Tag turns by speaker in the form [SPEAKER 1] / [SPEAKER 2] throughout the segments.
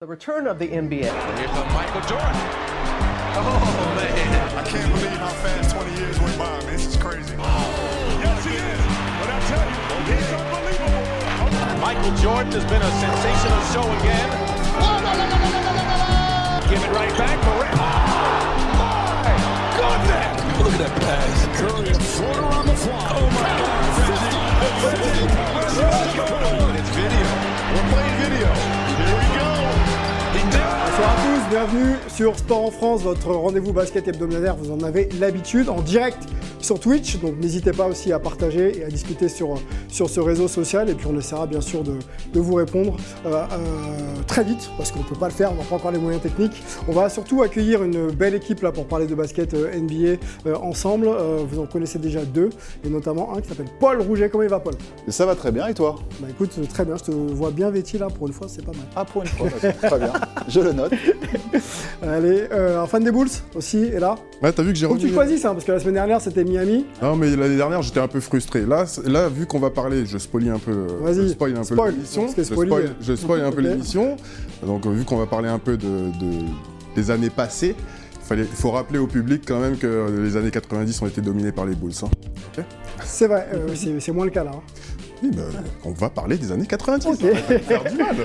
[SPEAKER 1] The return of the NBA.
[SPEAKER 2] Here's the Michael Jordan.
[SPEAKER 3] Oh, man. I can't believe how fast 20 years went by, man. This is crazy. Oh.
[SPEAKER 4] Yes, he is. But I tell you, oh, he's unbelievable.
[SPEAKER 2] Michael Jordan has been a sensational show again. Give it right back for Oh, my goodness.
[SPEAKER 4] Look at that pass. Curry, a floater on the fly. Oh, my God. 50. 50.
[SPEAKER 2] It's video. We're playing video.
[SPEAKER 5] Bonsoir à tous, bienvenue sur Sport en France, votre rendez-vous basket hebdomadaire, vous en avez l'habitude, en direct sur Twitch, donc n'hésitez pas aussi à partager et à discuter sur, sur ce réseau social, et puis on essaiera bien sûr de, de vous répondre euh, euh, très vite, parce qu'on ne peut pas le faire, on n'a pas encore les moyens techniques. On va surtout accueillir une belle équipe là pour parler de basket euh, NBA ensemble, vous en connaissez déjà deux, et notamment un qui s'appelle Paul Rouget, comment il va Paul?
[SPEAKER 6] Ça va très bien et toi?
[SPEAKER 5] Bah écoute, très bien, je te vois bien vêtu là, pour une fois c'est pas mal.
[SPEAKER 6] Ah pour une fois, d'accord. très bien. Je le note.
[SPEAKER 5] Allez, euh, un fan des Bulls aussi est là.
[SPEAKER 7] Ouais, t'as vu que j'ai
[SPEAKER 5] Faut que tu choisisses, hein, parce que la semaine dernière c'était Miami.
[SPEAKER 7] Non, mais l'année dernière, j'étais un peu frustré. Là, là vu qu'on va parler, je spoilie un peu,
[SPEAKER 5] Vas-y,
[SPEAKER 7] je spoil un peu l'émission. Je spoil, je spoil un peu l'émission. Donc, euh, vu qu'on va parler un peu de, de- des années passées, il faut rappeler au public quand même que les années 90 ont été dominées par les Bulls. hein.
[SPEAKER 5] C'est vrai, euh, c'est c'est moins le cas là. hein.
[SPEAKER 7] Oui, bah, on va parler des années 90.
[SPEAKER 5] Ok.
[SPEAKER 7] hein, ça va faire du mal.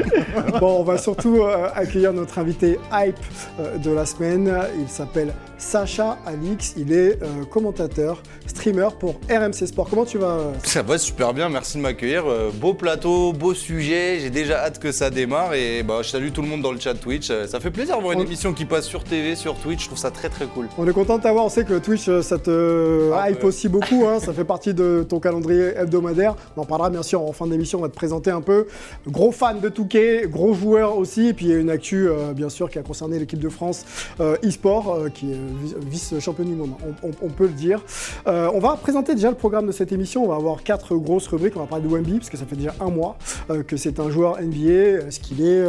[SPEAKER 5] Bon, on va surtout euh, accueillir notre invité hype euh, de la semaine. Il s'appelle Sacha Alix. Il est euh, commentateur, streamer pour RMC Sport. Comment tu vas euh,
[SPEAKER 8] Ça va super bien, merci de m'accueillir. Euh, beau plateau, beau sujet, j'ai déjà hâte que ça démarre et bah, je salue tout le monde dans le chat Twitch. Euh, Ça fait plaisir de voir une
[SPEAKER 5] On-
[SPEAKER 8] émission qui passe sur TV, sur Twitch, je trouve ça très très cool.
[SPEAKER 5] On est content de t'avoir. On sait que Twitch, euh, ça te
[SPEAKER 8] Ah,
[SPEAKER 5] hype aussi beaucoup. hein. Ça fait partie de ton calendrier hebdomadaire. On en parlera bien sûr en fin d'émission. On va te présenter un peu. Gros fan de Touquet, gros joueur aussi. Et puis il y a une actu, euh, bien sûr, qui a concerné l'équipe de France euh, e-sport, euh, qui est vice-championne du monde. On, peut le dire. On va présenter déjà le programme de cette émission. On va avoir quatre grosses rubriques. On va parler de Wemby, parce que ça fait déjà un mois que c'est un joueur NBA. Est-ce qu'il est,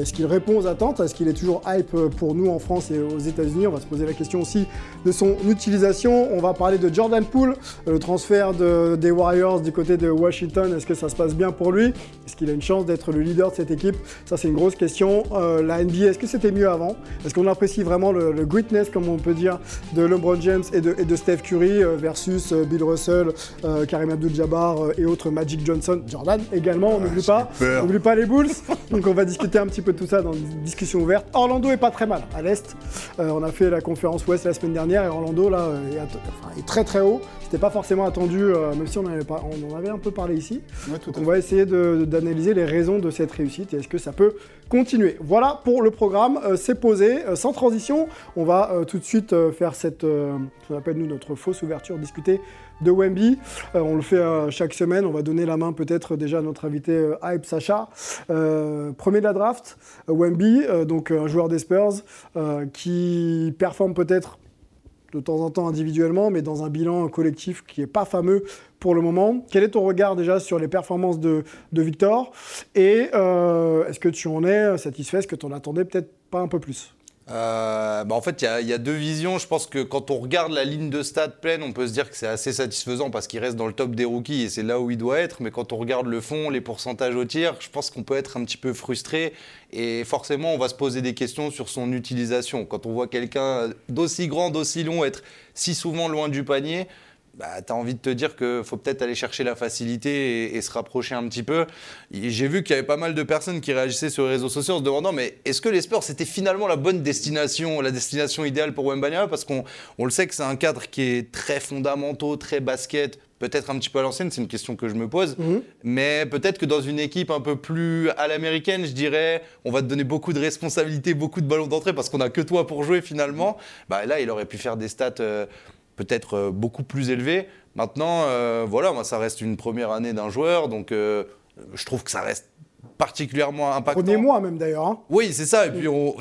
[SPEAKER 5] est-ce répond aux attentes Est-ce qu'il est toujours hype pour nous en France et aux États-Unis On va se poser la question aussi de son utilisation. On va parler de Jordan Poole, le transfert de- des Warriors du côté de Washington. Est-ce que ça se passe bien pour lui? Est-ce qu'il a une chance d'être le leader de cette équipe? Ça, c'est une grosse question. Euh, la NBA, est-ce que c'était mieux avant? Est-ce qu'on apprécie vraiment le, le greatness, comme on peut dire, de LeBron James et de, et de Steph Curry euh, versus euh, Bill Russell, Karim Abdul-Jabbar et autres Magic Johnson, Jordan également, on n'oublie pas.
[SPEAKER 7] peur.
[SPEAKER 5] N'oublie pas les Bulls. Donc on va discuter un petit peu de tout ça dans une discussion ouverte. Orlando est pas très mal à l'est. On a fait la conférence Ouest la semaine dernière et Orlando là est, enfin, est très très haut. C'était pas forcément attendu, même si on, en avait pas- on en avait un peu ici.
[SPEAKER 6] Ouais, tout à
[SPEAKER 5] Donc on va essayer d'analyser les raisons de cette réussite et est-ce que ça peut continuer. Voilà pour le programme, euh, c'est posé, Euh, sans transition. On va euh, tout de suite faire cette, ce qu'on appelle nous notre fausse ouverture, discuter de Wemby. On le fait chaque semaine. On va donner la main peut-être déjà à notre invité Hype Sacha. Premier de la draft, Wemby, donc un joueur des Spurs qui performe peut-être de temps en temps individuellement, mais dans un bilan collectif qui n'est pas fameux pour le moment. Quel est ton regard déjà sur les performances de, de Victor Et euh, est-ce que tu en es satisfait? Est-ce que tu en attendais peut-être pas un peu plus?
[SPEAKER 8] Euh, bah, en fait, il y y, a deux visions. Je pense que quand on regarde la ligne de stats pleine, on peut se dire que c'est assez satisfaisant parce qu'il reste dans le top des rookies et c'est là où il doit être. Mais quand on regarde le fond, les pourcentages au tir, je pense qu'on peut être un petit peu frustré et forcément, on va se poser des questions sur son utilisation. Quand on voit quelqu'un d'aussi grand, d'aussi long être si souvent loin du panier, bah, tu as envie de te dire qu'il faut peut-être aller chercher la facilité et, et se rapprocher un petit peu. J'ai vu qu'il y avait pas mal de personnes qui réagissaient sur les réseaux sociaux en se demandant mais est-ce que les Spurs c'était finalement la bonne destination, la destination idéale pour Wembanyama? Parce qu'on on le sait que c'est un cadre qui est très fondamentaux, très basket, peut-être un petit peu à l'ancienne, c'est une question que je me pose. Mais peut-être que dans une équipe un peu plus à l'américaine, je dirais, on va te donner beaucoup de responsabilités, beaucoup de ballons d'entrée parce qu'on a que toi pour jouer finalement. Bah, là, il aurait pu faire des stats euh, peut-être euh, beaucoup plus élevées. Maintenant, euh, voilà, moi, ça reste une première année d'un joueur, donc euh, je trouve que ça reste particulièrement impactant.
[SPEAKER 5] Premier mois même d'ailleurs. hein.
[SPEAKER 8] Oui, c'est ça. Et puis, on,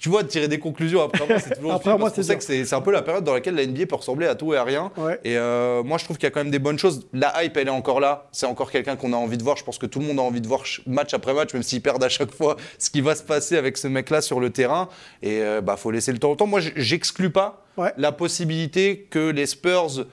[SPEAKER 8] tu vois, tirer des conclusions après moi, c'est toujours
[SPEAKER 5] Après moi, c'est
[SPEAKER 8] que c'est un peu la période dans laquelle la NBA peut ressembler à tout et à rien.
[SPEAKER 5] Ouais.
[SPEAKER 8] Et euh, moi, je trouve qu'il y a quand même des bonnes choses. La hype, elle est encore là. C'est encore quelqu'un qu'on a envie de voir. Je pense que tout le monde a envie de voir ch- match après match, même s'ils perdent à chaque fois, ce qui va se passer avec ce mec-là sur le terrain. Et euh, bah, faut laisser le temps au temps. Moi, j'exclus pas
[SPEAKER 5] Ouais.
[SPEAKER 8] la possibilité que les Spurs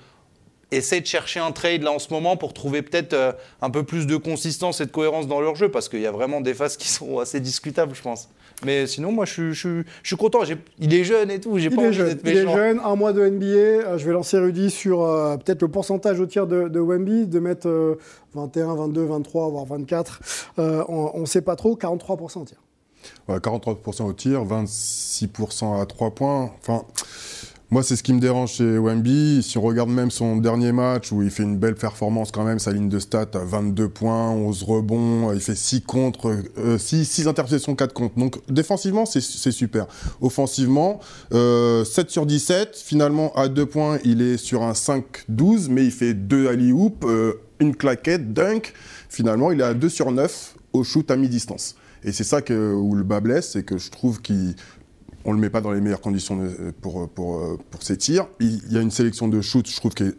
[SPEAKER 8] essaient de chercher un trade là en ce moment pour trouver peut-être euh, un peu plus de consistance et de cohérence dans leur jeu parce qu'il y a vraiment des phases qui sont assez discutables, je pense. Mais sinon, moi, je, suis- je, suis- je suis content. Il est jeune et tout. J'ai
[SPEAKER 5] Il
[SPEAKER 8] pas
[SPEAKER 5] est
[SPEAKER 8] envie
[SPEAKER 5] jeune,
[SPEAKER 8] d'être
[SPEAKER 5] il est jeune, un mois de NBA. Euh, je vais lancer Rudy sur euh, peut-être le pourcentage au tir de, de Wemby, de mettre euh, 21, 22, 23, voire 24. Euh, on ne sait pas trop, 43% au tir.
[SPEAKER 7] Ouais, 43% au tir, 26% à 3 points. Enfin, moi, c'est ce qui me dérange chez Wemby. Si on regarde même son dernier match où il fait une belle performance quand même, sa ligne de stats à 22 points, 11 rebonds, il fait 6 contre, 6, interceptions, 4 contre. Donc défensivement, c'est super. Offensivement, euh, 7 sur 17. Finalement, à 2 points, il est sur un 5-12, mais il fait 2 alley-oop, euh, une claquette, dunk. Finalement, il est à 2 sur 9 au shoot à mi-distance. Et c'est ça que, où le bas blesse, c'est que je trouve qu'il on le met pas dans les meilleures conditions de- pour, pour, pour ses tirs. Il, y a une sélection de shoots, je trouve, qui est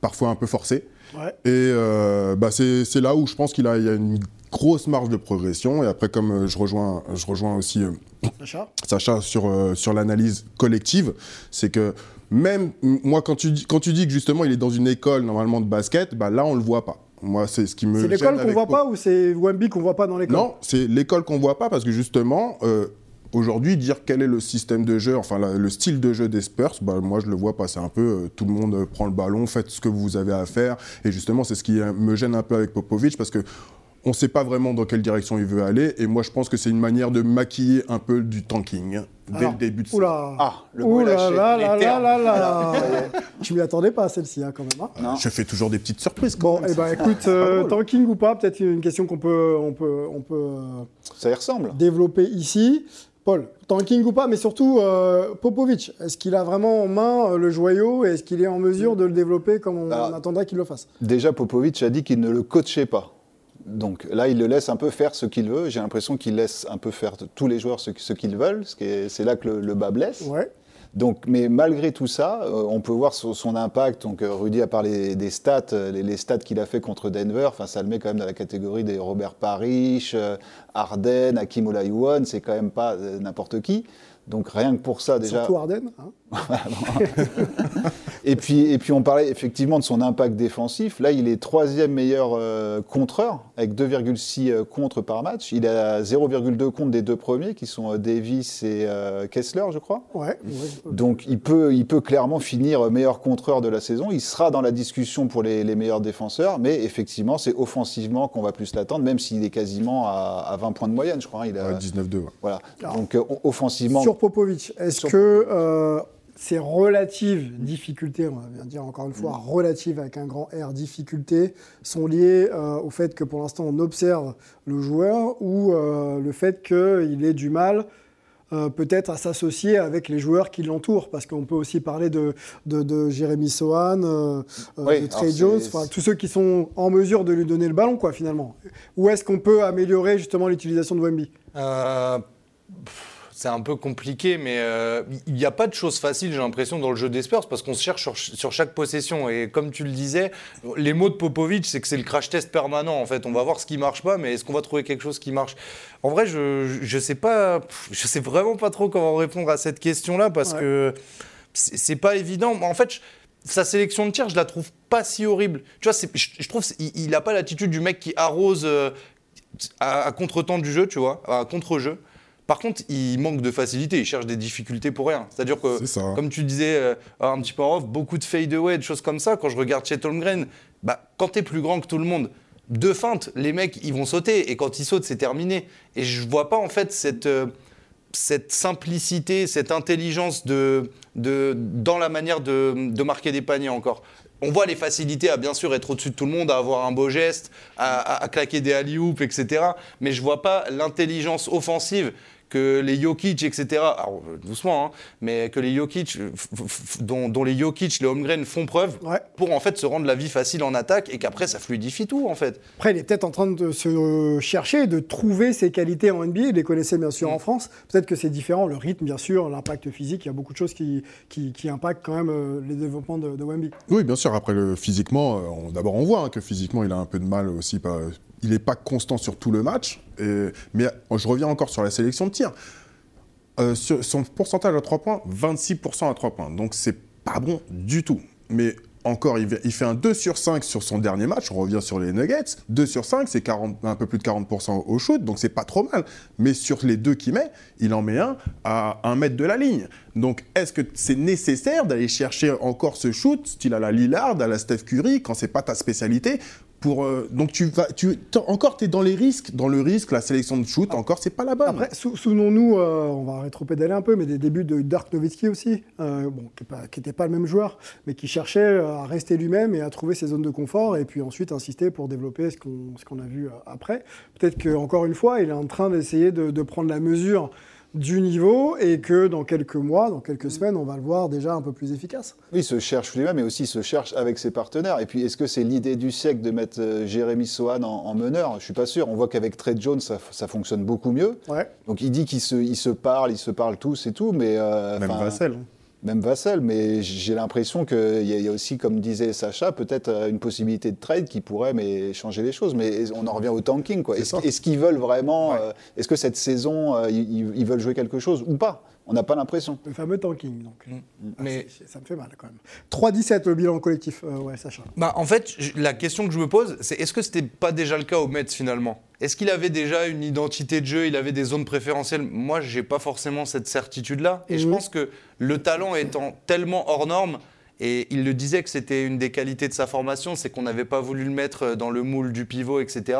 [SPEAKER 7] parfois un peu forcée.
[SPEAKER 5] Ouais.
[SPEAKER 7] Et euh, bah c'est là où je pense qu'il a, il y a une grosse marge de progression. Et après, comme euh, je rejoins, je rejoins aussi euh,
[SPEAKER 5] Sacha
[SPEAKER 7] Sacha sur, euh, sur l'analyse collective, c'est que même moi, quand tu, dis, quand tu dis que justement il est dans une école normalement de basket, bah là on le voit pas. Moi, c'est ce qui me.
[SPEAKER 5] C'est l'école qu'on voit pas ou c'est Wemby qu'on voit pas dans l'école?
[SPEAKER 7] Non, c'est l'école qu'on voit pas parce que justement, euh, aujourd'hui, dire quel est le système de jeu, enfin la- le style de jeu des Spurs, bah, moi je le vois pas. C'est un peu euh, tout le monde euh, prend le ballon, faites ce que vous avez à faire. Et justement, c'est ce qui euh, me gêne un peu avec Popovic parce que on sait pas vraiment dans quelle direction il veut aller. Et moi, je pense que c'est une manière de maquiller un peu du tanking hein, dès
[SPEAKER 5] Alors,
[SPEAKER 7] le début de saison.
[SPEAKER 5] Oula
[SPEAKER 6] Ah, le mot
[SPEAKER 5] là
[SPEAKER 6] lâché.
[SPEAKER 5] là
[SPEAKER 8] les
[SPEAKER 5] là là
[SPEAKER 8] termes.
[SPEAKER 5] là là Je m'y attendais pas à celle-ci hein, quand même. hein.
[SPEAKER 6] Non.
[SPEAKER 7] Je fais toujours des petites surprises. quand
[SPEAKER 5] Bon,
[SPEAKER 7] même.
[SPEAKER 5] et ben écoute, euh, tanking ou pas, peut-être une question qu'on peut, on peut, on peut euh,
[SPEAKER 6] Ça y ressemble.
[SPEAKER 5] développer ici. Paul, tanking ou pas, mais surtout euh, Popovic, est-ce qu'il a vraiment en main euh, le joyau et est-ce qu'il est en mesure de le développer comme on,
[SPEAKER 6] Ah.
[SPEAKER 5] on attendrait qu'il le fasse?
[SPEAKER 6] Déjà, Popovic a dit qu'il ne le coachait pas. Donc là, il le laisse un peu faire ce qu'il veut. J'ai l'impression qu'il laisse un peu faire tous les joueurs ce, ce qu'ils veulent. ce C'est là que le, le bas blesse.
[SPEAKER 5] Ouais.
[SPEAKER 6] Donc, mais malgré tout ça, euh, on peut voir son, son impact. Donc, euh, Rudy a parlé des stats, euh, les, les stats qu'il a fait contre Denver. Enfin, ça le met quand même dans la catégorie des Robert Parrish, euh, Harden, Hakim Olajuwon. C'est quand même pas euh, n'importe qui. Donc, rien que pour ça, déjà.
[SPEAKER 5] Surtout Arden. hein.
[SPEAKER 6] Et puis, et puis on parlait effectivement de son impact défensif. Là, il est troisième meilleur euh, contreur avec 2,6 euh, contre par match. Il a 0,2 contre des deux premiers qui sont euh, Davis et euh, Kessler, je crois.
[SPEAKER 5] Ouais. ouais.
[SPEAKER 6] Donc il peut, il peut clairement finir meilleur contreur de la saison. Il sera dans la discussion pour les, les meilleurs défenseurs, mais effectivement, c'est offensivement qu'on va plus l'attendre, même s'il est quasiment à, à 20 points de moyenne, je crois. hein. Il a,
[SPEAKER 7] Ouais, 19-2. ouais.
[SPEAKER 6] voilà.
[SPEAKER 5] Alors,
[SPEAKER 6] Donc euh, offensivement,
[SPEAKER 5] Sur Popovic, est-ce
[SPEAKER 6] Sur
[SPEAKER 5] que euh, ces relatives difficultés, on va bien dire encore une fois,
[SPEAKER 6] Mm.
[SPEAKER 5] relatives avec un grand R, difficultés, sont liées euh, au fait que pour l'instant on observe le joueur ou euh, le fait qu'il ait du mal euh, peut-être à s'associer avec les joueurs qui l'entourent, parce qu'on peut aussi parler de, de, de Jérémy Sohan, euh,
[SPEAKER 6] Oui,
[SPEAKER 5] de Trey Jones, tous ceux qui sont en mesure de lui donner le ballon, quoi, finalement. Où est-ce qu'on peut améliorer justement l'utilisation de Wemby?
[SPEAKER 8] Euh, c'est un peu compliqué, mais euh, il n'y a pas de choses faciles, j'ai l'impression, dans le jeu des Spurs, parce qu'on se cherche sur, sur chaque possession. Et comme tu le disais, les mots de Popovic, c'est que c'est le crash test permanent, en fait. On va voir ce qui marche pas, mais est-ce qu'on va trouver quelque chose qui marche? En vrai, je, je sais pas, pff, je sais vraiment pas trop comment répondre à cette question-là, parce
[SPEAKER 5] Ouais.
[SPEAKER 8] que c'est pas évident. En fait, je- sa sélection de tir, je la trouve pas si horrible. Tu vois, je, je trouve qu'il n'a pas l'attitude du mec qui arrose euh, à, à contre-temps du jeu, tu vois, à contre-jeu. Par contre, il manque de facilité, il cherche des difficultés pour rien. C'est-à-dire que,
[SPEAKER 7] ça.
[SPEAKER 8] comme tu disais euh, un petit peu en off, beaucoup de fade-away, de choses comme ça. Quand je regarde Chet Holmgren, bah, quand t'es plus grand que tout le monde, deux feintes, les mecs, ils vont sauter. Et quand ils sautent, c'est terminé. Et je vois pas, en fait, cette, euh, cette simplicité, cette intelligence de, de, dans la manière de, de marquer des paniers encore. On voit les facilités à bien sûr être au-dessus de tout le monde, à avoir un beau geste, à, à- à claquer des alley-oops, etc. Mais je vois pas l'intelligence offensive que les Jokic, etc. Alors, doucement, hein, mais que les Jokic, euh, dont, dont les Jokic, les Holmgren font preuve
[SPEAKER 5] Ouais.
[SPEAKER 8] pour en fait se rendre la vie facile en attaque et qu'après ça fluidifie tout en fait.
[SPEAKER 5] Après, il est peut-être en train de se chercher, de trouver ses qualités en NBA. Il les connaissait bien sûr en France. Peut-être que c'est différent, le rythme, bien sûr, l'impact physique. Il y a beaucoup de choses qui, qui, qui impactent quand même euh, les développements de, de Wemby.
[SPEAKER 7] Oui, bien sûr. Après, le, physiquement, euh, d'abord, on voit hein, que physiquement, il a un peu de mal aussi. pas- il n'est pas constant sur tout le match. Mais je reviens encore sur la sélection de tir. Euh, son pourcentage à 3 points, 26% à 3 points. Donc, c'est pas bon du tout. Mais encore, il, fait un 2 sur 5 sur son dernier match. On revient sur les Nuggets. 2 sur 5, c'est 40 un peu plus de 40% au shoot, donc c'est pas trop mal. Mais sur les deux qu'il met, il en met un à un mètre de la ligne. Donc est-ce que c'est nécessaire d'aller chercher encore ce shoot, style à la Lillard, à la Steph Curry, quand c'est pas ta spécialité pour, euh, donc tu vas, tu, encore tu es dans les risques, dans le risque, la sélection de shoot, encore c'est pas la bonne.
[SPEAKER 5] Après, sou- souvenons-nous, euh, on va rétropédaler un peu, mais des débuts de Dirk Nowitzki aussi, euh, bon, qui n'était pas, le même joueur, mais qui cherchait à rester lui-même et à trouver ses zones de confort, et puis ensuite insister pour développer ce qu'on a vu après. Peut-être qu'encore une fois, il est en train d'essayer de, de prendre la mesure du niveau, et que dans quelques mois, dans quelques semaines, on va le voir déjà un peu plus efficace.
[SPEAKER 6] Oui, il se cherche lui-même, mais aussi il se cherche avec ses partenaires. Et puis, est-ce que c'est l'idée du siècle de mettre euh, Jérémy Sohan en, en meneur? Je suis pas sûr. On voit qu'avec Trey Jones, ça, ça fonctionne beaucoup mieux.
[SPEAKER 5] Ouais.
[SPEAKER 6] Donc, il dit qu'ils se, ils se parlent, ils se parlent tous et tout, mais... euh,
[SPEAKER 7] Même
[SPEAKER 6] enfin,
[SPEAKER 7] Vassell. hein.
[SPEAKER 6] Même Vassell, mais j'ai l'impression qu'il y, a- il y a aussi, comme disait Sacha, peut-être euh, une possibilité de trade qui pourrait mais, changer les choses. Mais on en revient au tanking. Est-ce qu'ils veulent vraiment... euh, Est-ce que cette saison, euh, ils, ils veulent jouer quelque chose ou pas? On n'a pas l'impression.
[SPEAKER 5] Le fameux tanking, donc. Ah,
[SPEAKER 8] Mais
[SPEAKER 5] c'est- Ça me fait mal quand même. 3-17 le bilan collectif, euh, ouais, Sacha.
[SPEAKER 8] Bah, en fait, la question que je me pose, c'est est-ce que c'était pas déjà le cas au Mets finalement? Est-ce qu'il avait déjà une identité de jeu, il avait des zones préférentielles? Moi, j'ai pas forcément cette certitude-là. Et je pense que le talent étant tellement hors norme, et il le disait que c'était une des qualités de sa formation, c'est qu'on n'avait pas voulu le mettre dans le moule du pivot, etc.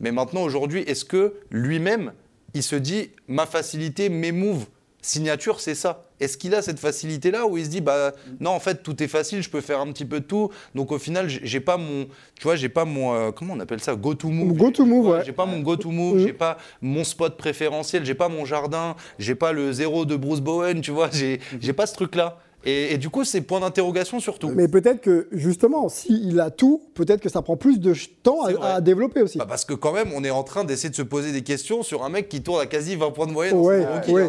[SPEAKER 8] Mais maintenant, aujourd'hui, est-ce que lui-même, il se dit ma facilité, mes moves, signature, c'est ça Est-ce qu'il a cette facilité-là où il se dit bah non, en fait, tout est facile, je peux faire un petit peu de tout. Donc au final, j'ai pas mon, tu vois, j'ai pas mon, euh, comment on appelle ça, go to move.
[SPEAKER 5] Go to move, ouais.
[SPEAKER 8] J'ai pas mon go to move,
[SPEAKER 5] Mhm.
[SPEAKER 8] j'ai pas mon spot préférentiel, j'ai pas mon jardin, j'ai pas le zéro de Bruce Bowen, tu vois, j'ai j'ai pas ce truc-là. Et, et du coup, c'est point d'interrogation surtout.
[SPEAKER 5] Mais peut-être que, justement, s'il a tout, peut-être que ça prend plus de temps à, développer aussi.
[SPEAKER 8] Bah, parce que quand même, on est en train d'essayer de se poser des questions sur un mec qui tourne à quasi 20 points de moyenne. en
[SPEAKER 5] ouais,
[SPEAKER 8] rookie,
[SPEAKER 5] ouais.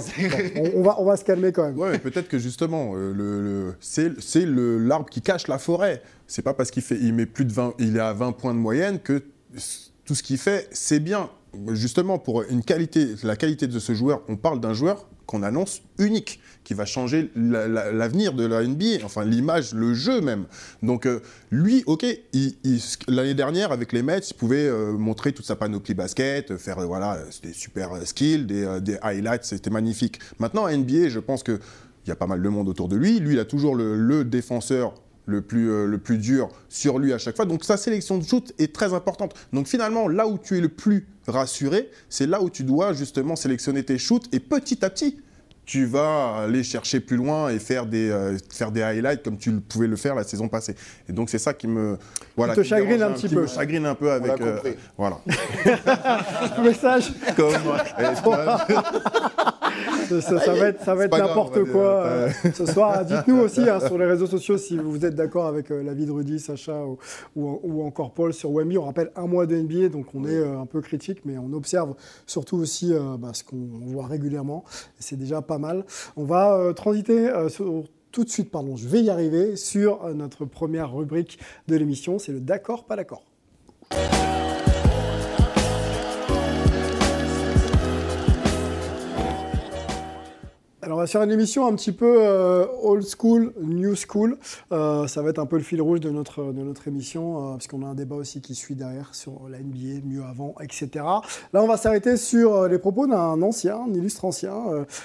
[SPEAKER 5] Bon, on, on va, on va se calmer quand même.
[SPEAKER 7] Ouais, mais peut-être que justement, euh, le, le- c'est l'arbre qui cache la forêt. C'est pas parce qu'il fait, il met plus de 20, il est à 20 points de moyenne que tout ce qu'il fait, c'est bien. Justement, pour une qualité, la qualité de ce joueur, on parle d'un joueur qu'on annonce unique, qui va changer la- la- l'avenir de la NBA, enfin l'image, le jeu même. Donc euh, lui, ok, l'année dernière avec les Mets, il pouvait euh, montrer toute sa panoplie basket, euh, faire voilà des super skills, des, highlights, c'était magnifique. Maintenant à NBA, je pense que il y a pas mal de monde autour de lui. Lui, il a toujours le défenseur le plus, euh, le plus dur sur lui à chaque fois. Donc sa sélection de shoot est très importante. Donc finalement, là où tu es le plus rassuré, c'est là où tu dois justement sélectionner tes shoots et petit à petit, tu vas aller chercher plus loin et faire des, euh, faire des highlights comme tu le pouvais le faire la saison passée. Et donc c'est ça qui me voilà,
[SPEAKER 5] te
[SPEAKER 7] qui me
[SPEAKER 5] chagrine
[SPEAKER 7] dérange
[SPEAKER 5] un petit
[SPEAKER 7] qui
[SPEAKER 5] peu.
[SPEAKER 7] me chagrine un peu avec euh, voilà.
[SPEAKER 5] Message,
[SPEAKER 7] Comme
[SPEAKER 5] ça, ça- ça va être, ça va
[SPEAKER 7] C'est
[SPEAKER 5] être n'importe quoi
[SPEAKER 7] euh,
[SPEAKER 5] ce soir. Dites-nous aussi hein, sur les réseaux sociaux si vous êtes d'accord avec euh, l'avis de Rudy, Sacha ou, ou- ou encore Paul sur Wemby. On rappelle un mois de NBA, donc on est euh, un peu critique, mais on observe surtout aussi euh, bah, ce qu'on voit régulièrement. C'est déjà mal. On va euh, transiter euh, sur- tout de suite, pardon, je vais y arriver, sur euh, notre première rubrique de l'émission. C'est le d'accord, pas d'accord. Alors, on va faire une émission un petit peu euh, old school, new school. Euh, ça va être un peu le fil rouge de notre, de notre émission, euh, parce qu'on a un débat aussi qui suit derrière sur la NBA, mieux avant, etc. Là, on va s'arrêter sur euh, les propos d'un ancien, un illustre ancien,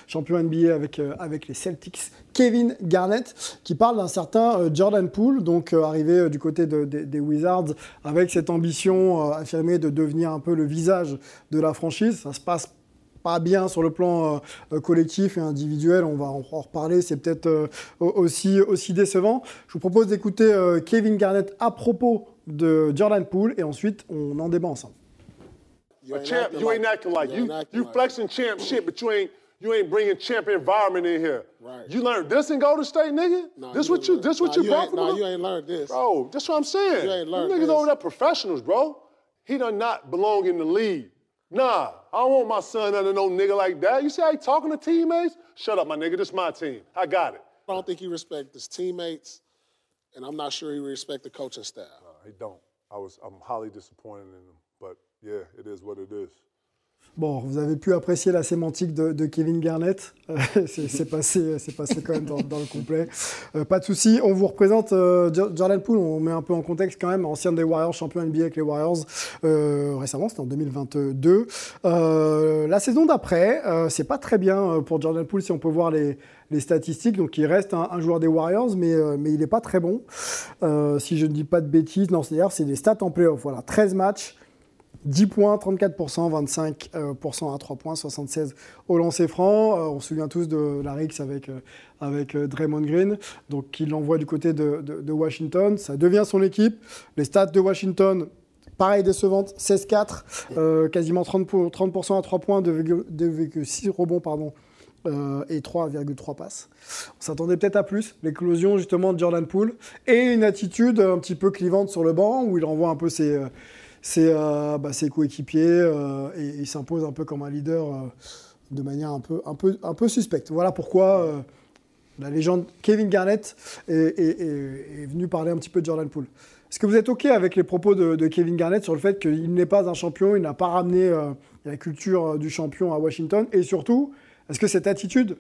[SPEAKER 5] champion NBA avec, avec les Celtics, Kevin Garnett, qui parle d'un certain Jordan Poole, donc arrivé du côté de- de- des Wizards avec cette ambition affirmée de devenir un peu le visage de la franchise. Ça se passe pas bien sur le plan euh, euh, collectif et individuel, on va en en reparler, c'est peut-être euh, au- aussi, aussi décevant. Je vous propose d'écouter euh, Kevin Garnett à propos de Jordan Poole et ensuite on en débat ensemble.
[SPEAKER 4] A champ, you ain't acting like you. You flexing champ shit, but you ain't you ain't bringing champ environment in here.
[SPEAKER 1] Right.
[SPEAKER 4] You learned this in Golden State, nigga?
[SPEAKER 1] Nah,
[SPEAKER 4] this
[SPEAKER 1] you
[SPEAKER 4] what you this what
[SPEAKER 1] nah,
[SPEAKER 4] you brought from
[SPEAKER 1] nah, you ain't learned this.
[SPEAKER 4] Bro, that's what I'm saying.
[SPEAKER 1] You ain't learned
[SPEAKER 4] Them niggas
[SPEAKER 1] this.
[SPEAKER 4] over there professionals, bro. He does not belong in the league. Nah, I don't want my son under no nigga like that. You see how he talking to teammates? Shut up, my nigga. This my team. I got it.
[SPEAKER 1] I don't think he respects his teammates, and I'm not sure he respects the coaching staff.
[SPEAKER 9] He don't. I was I'm highly disappointed in him. But yeah, it is what it is.
[SPEAKER 5] Bon, vous avez pu apprécier la sémantique de, Kevin Garnett. Euh, c'est passé, passé quand même dans, le complet. Euh, pas de souci. On vous représente euh, Jo- Jordan Poole. On met un peu en contexte quand même. Ancien des Warriors, champion NBA avec les Warriors. Euh, récemment, c'était en 2022. Euh, la saison d'après, c'est pas très bien pour Jordan Poole si on peut voir les, statistiques. Donc, il reste un, joueur des Warriors, mais, il n'est pas très bon. Si je ne dis pas de bêtises, non, c'est-à-dire c'est des stats en playoff. Voilà, 13 matchs. 10 points, 34%, 25% euh, à 3 points, 76 au lancer franc. Euh, on se souvient tous de la Rix avec, euh, Draymond Green, donc il l'envoie du côté de, Washington. Ça devient son équipe. Les stats de Washington, pareil décevantes, 16-4, euh, quasiment 30%, pour- 30% à 3 points, 2,6 rebonds et 3,3 passes. On s'attendait peut-être à plus. L'éclosion justement de Jordan Poole et une attitude un petit peu clivante sur le banc où il renvoie un peu ses, euh, ses, bah, coéquipiers euh, et il s'impose un peu comme un leader euh, de manière un peu, suspecte. Voilà pourquoi euh, la légende Kevin Garnett est, est- venu parler un petit peu de Jordan Poole. Est-ce que vous êtes OK avec les propos de, de Kevin Garnett sur le fait qu'il n'est pas un champion, il n'a pas ramené la culture du champion à Washington? Et surtout, est-ce que cette attitude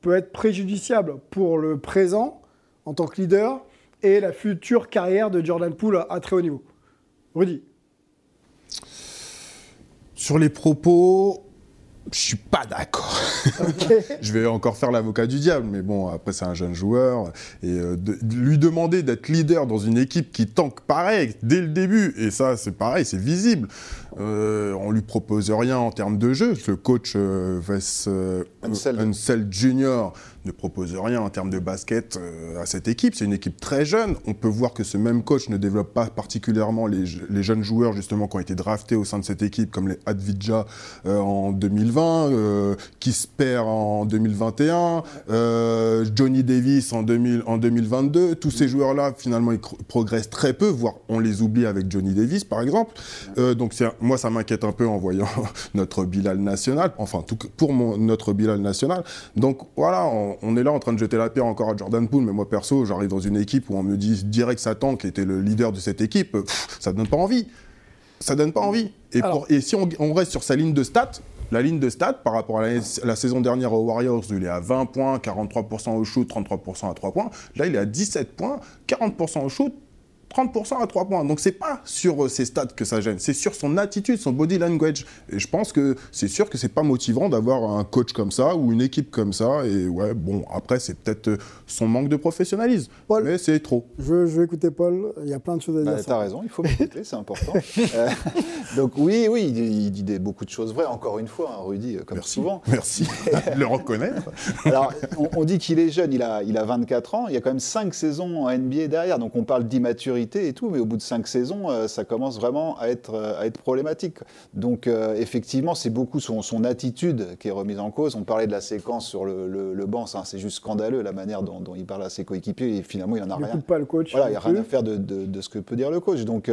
[SPEAKER 5] peut être préjudiciable pour le présent en tant que leader et la future carrière de Jordan Poole à très haut niveau? Rudy
[SPEAKER 7] Sur les propos, je suis pas d'accord. Je vais encore faire l'avocat du diable, mais bon, après c'est un jeune joueur et euh, de, de lui demander d'être leader dans une équipe qui tank pareil dès le début, et ça c'est pareil, c'est visible. Euh, on lui propose rien en termes de jeu. Le coach euh, Wes euh,
[SPEAKER 6] Unseld.
[SPEAKER 7] Unseld Jr. ne propose rien en termes de basket euh, à cette équipe. C'est une équipe très jeune. On peut voir que ce même coach ne développe pas particulièrement les, je- les jeunes joueurs justement qui ont été draftés au sein de cette équipe, comme les Advidja euh, en 2020, euh, Kisper en 2021, euh, Johnny Davis en, 2000, en 2022. Tous ces joueurs-là, finalement, ils progressent très peu, voire on les oublie avec Johnny Davis, par exemple. Donc moi, ça m'inquiète un peu en voyant notre Bilal national, enfin, tout, pour notre Bilal national. Donc voilà, on est là en train de jeter la pierre encore à Jordan Poole, mais moi, perso, j'arrive dans une équipe où on me dit direct Satan, qui était le leader de cette équipe, pff, ça donne pas envie. Ça donne pas envie. Et,
[SPEAKER 5] Alors-
[SPEAKER 7] pour- et si on, on reste sur sa ligne de stats, la ligne de stats par rapport à la, la saison dernière aux Warriors, où il est à 20 points, 43% au shoot, 33% à 3 points. Là, il est à 17 points, 40% au shoot, 30% à 3 points. Donc c'est pas sur euh, ses stats que ça gêne, c'est sur son attitude, son body language. Et je pense que c'est sûr que c'est pas motivant d'avoir un coach comme ça ou une équipe comme ça. Et ouais, bon, après c'est peut-être euh, son manque de professionnalisme,
[SPEAKER 5] Paul.
[SPEAKER 7] mais c'est trop.
[SPEAKER 5] je, veux- je vais écouter Paul, il y a plein de choses à dire.
[SPEAKER 6] Bah, T'as raison, il faut m'écouter, c'est important. Euh, donc oui, oui, il, il dit des- beaucoup de choses vraies, encore une fois, hein, Rudy, euh, comme
[SPEAKER 7] Merci.
[SPEAKER 6] souvent.
[SPEAKER 7] Merci de le reconnaître.
[SPEAKER 6] Alors, on, on dit qu'il est jeune, il a, il a 24 ans, il y a quand même 5 saisons en NBA derrière, donc on parle d'immaturité et tout, mais au bout de 5 saisons, euh, ça commence vraiment à être, euh, à être problématique. Donc euh, effectivement, c'est beaucoup son, son attitude qui est remise en cause. On parlait de la séquence sur le, le- le banc, c'est juste scandaleux la manière dont, dont il parle à ses coéquipiers, et finalement, il en a
[SPEAKER 5] Il
[SPEAKER 6] rien.
[SPEAKER 5] pas le coach.
[SPEAKER 6] Voilà, il n'y a rien à faire de, de- de ce que peut dire le coach. Donc,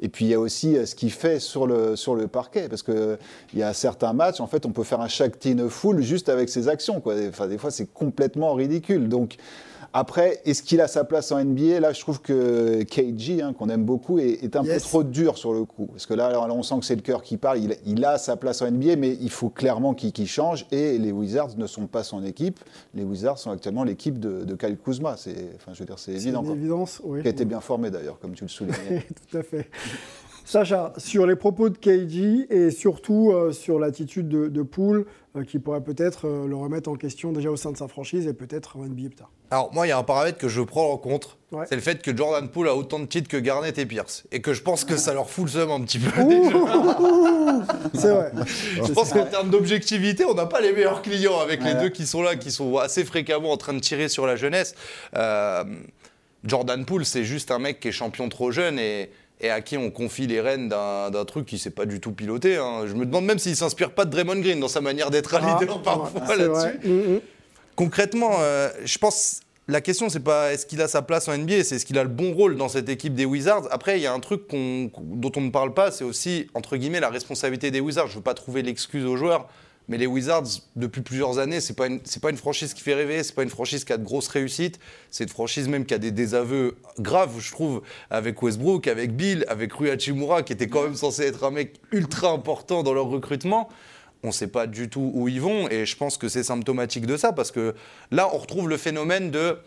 [SPEAKER 6] et puis il y a aussi ce qu'il fait sur le, sur le parquet, parce qu'il y a certains matchs, en fait, on peut faire un Shakti full juste avec ses actions. Quoi. Enfin, des fois, c'est complètement ridicule. Donc, après, est-ce qu'il a sa place en NBA Là, je trouve que KG, hein, qu'on aime beaucoup, est, est un
[SPEAKER 5] Yes.
[SPEAKER 6] peu trop dur sur le coup. Parce que là, on sent que c'est le cœur qui parle. Il, il a sa place en NBA, mais il faut clairement qu'il change. Et les Wizards ne sont pas son équipe. Les Wizards sont actuellement l'équipe de, de Kyle Kuzma. C'est, enfin, je veux dire, c'est
[SPEAKER 5] C'est
[SPEAKER 6] évident.
[SPEAKER 5] une
[SPEAKER 6] quoi.
[SPEAKER 5] évidence, oui.
[SPEAKER 6] Qui a été bien formé d'ailleurs, comme tu le soulignais.
[SPEAKER 5] Tout à fait. Sacha, sur les propos de KG et surtout euh, sur l'attitude de, de Poole, euh, qui pourrait peut-être euh, le remettre en question déjà au sein de sa franchise et peut-être en NBA plus tard.
[SPEAKER 8] Alors moi, il y a un paramètre que je prends en compte,
[SPEAKER 5] Ouais.
[SPEAKER 8] c'est le fait que Jordan Poole a autant de titres que Garnett et Pierce. Et que je pense que ça leur fout le seum un petit peu.
[SPEAKER 5] C'est vrai.
[SPEAKER 8] Je pense qu'en termes d'objectivité, on n'a pas les meilleurs clients avec les deux qui sont là, qui sont assez fréquemment en train de tirer sur la jeunesse. Jordan Poole, c'est juste un mec qui est champion trop jeune et, et à qui on confie les rênes d'un truc qui ne sait pas du tout piloter. hein. Je me demande même s'il s'inspire pas de Draymond Green dans sa manière d'être un
[SPEAKER 5] Ah,
[SPEAKER 8] leader parfois là-dessus.
[SPEAKER 5] Mm, mm.
[SPEAKER 8] Concrètement, euh, je pense la question c'est pas est-ce qu'il a sa place en NBA, c'est est-ce qu'il a le bon rôle dans cette équipe des Wizards. Après, il y a un truc dont on ne parle pas, c'est aussi entre guillemets la responsabilité des Wizards. Je veux pas trouver l'excuse aux joueurs, Mais les Wizards, depuis plusieurs années, c'est pas pas une franchise qui fait rêver, c'est pas une franchise qui a de grosses réussites, c'est une franchise même qui a des désaveux graves, je trouve, avec Westbrook, avec Bill, avec Rui Hachimura, qui était quand même censé être un mec ultra important dans leur recrutement. On ne sait pas du tout où ils vont, et je pense que c'est symptomatique de ça, parce que là, on retrouve le phénomène de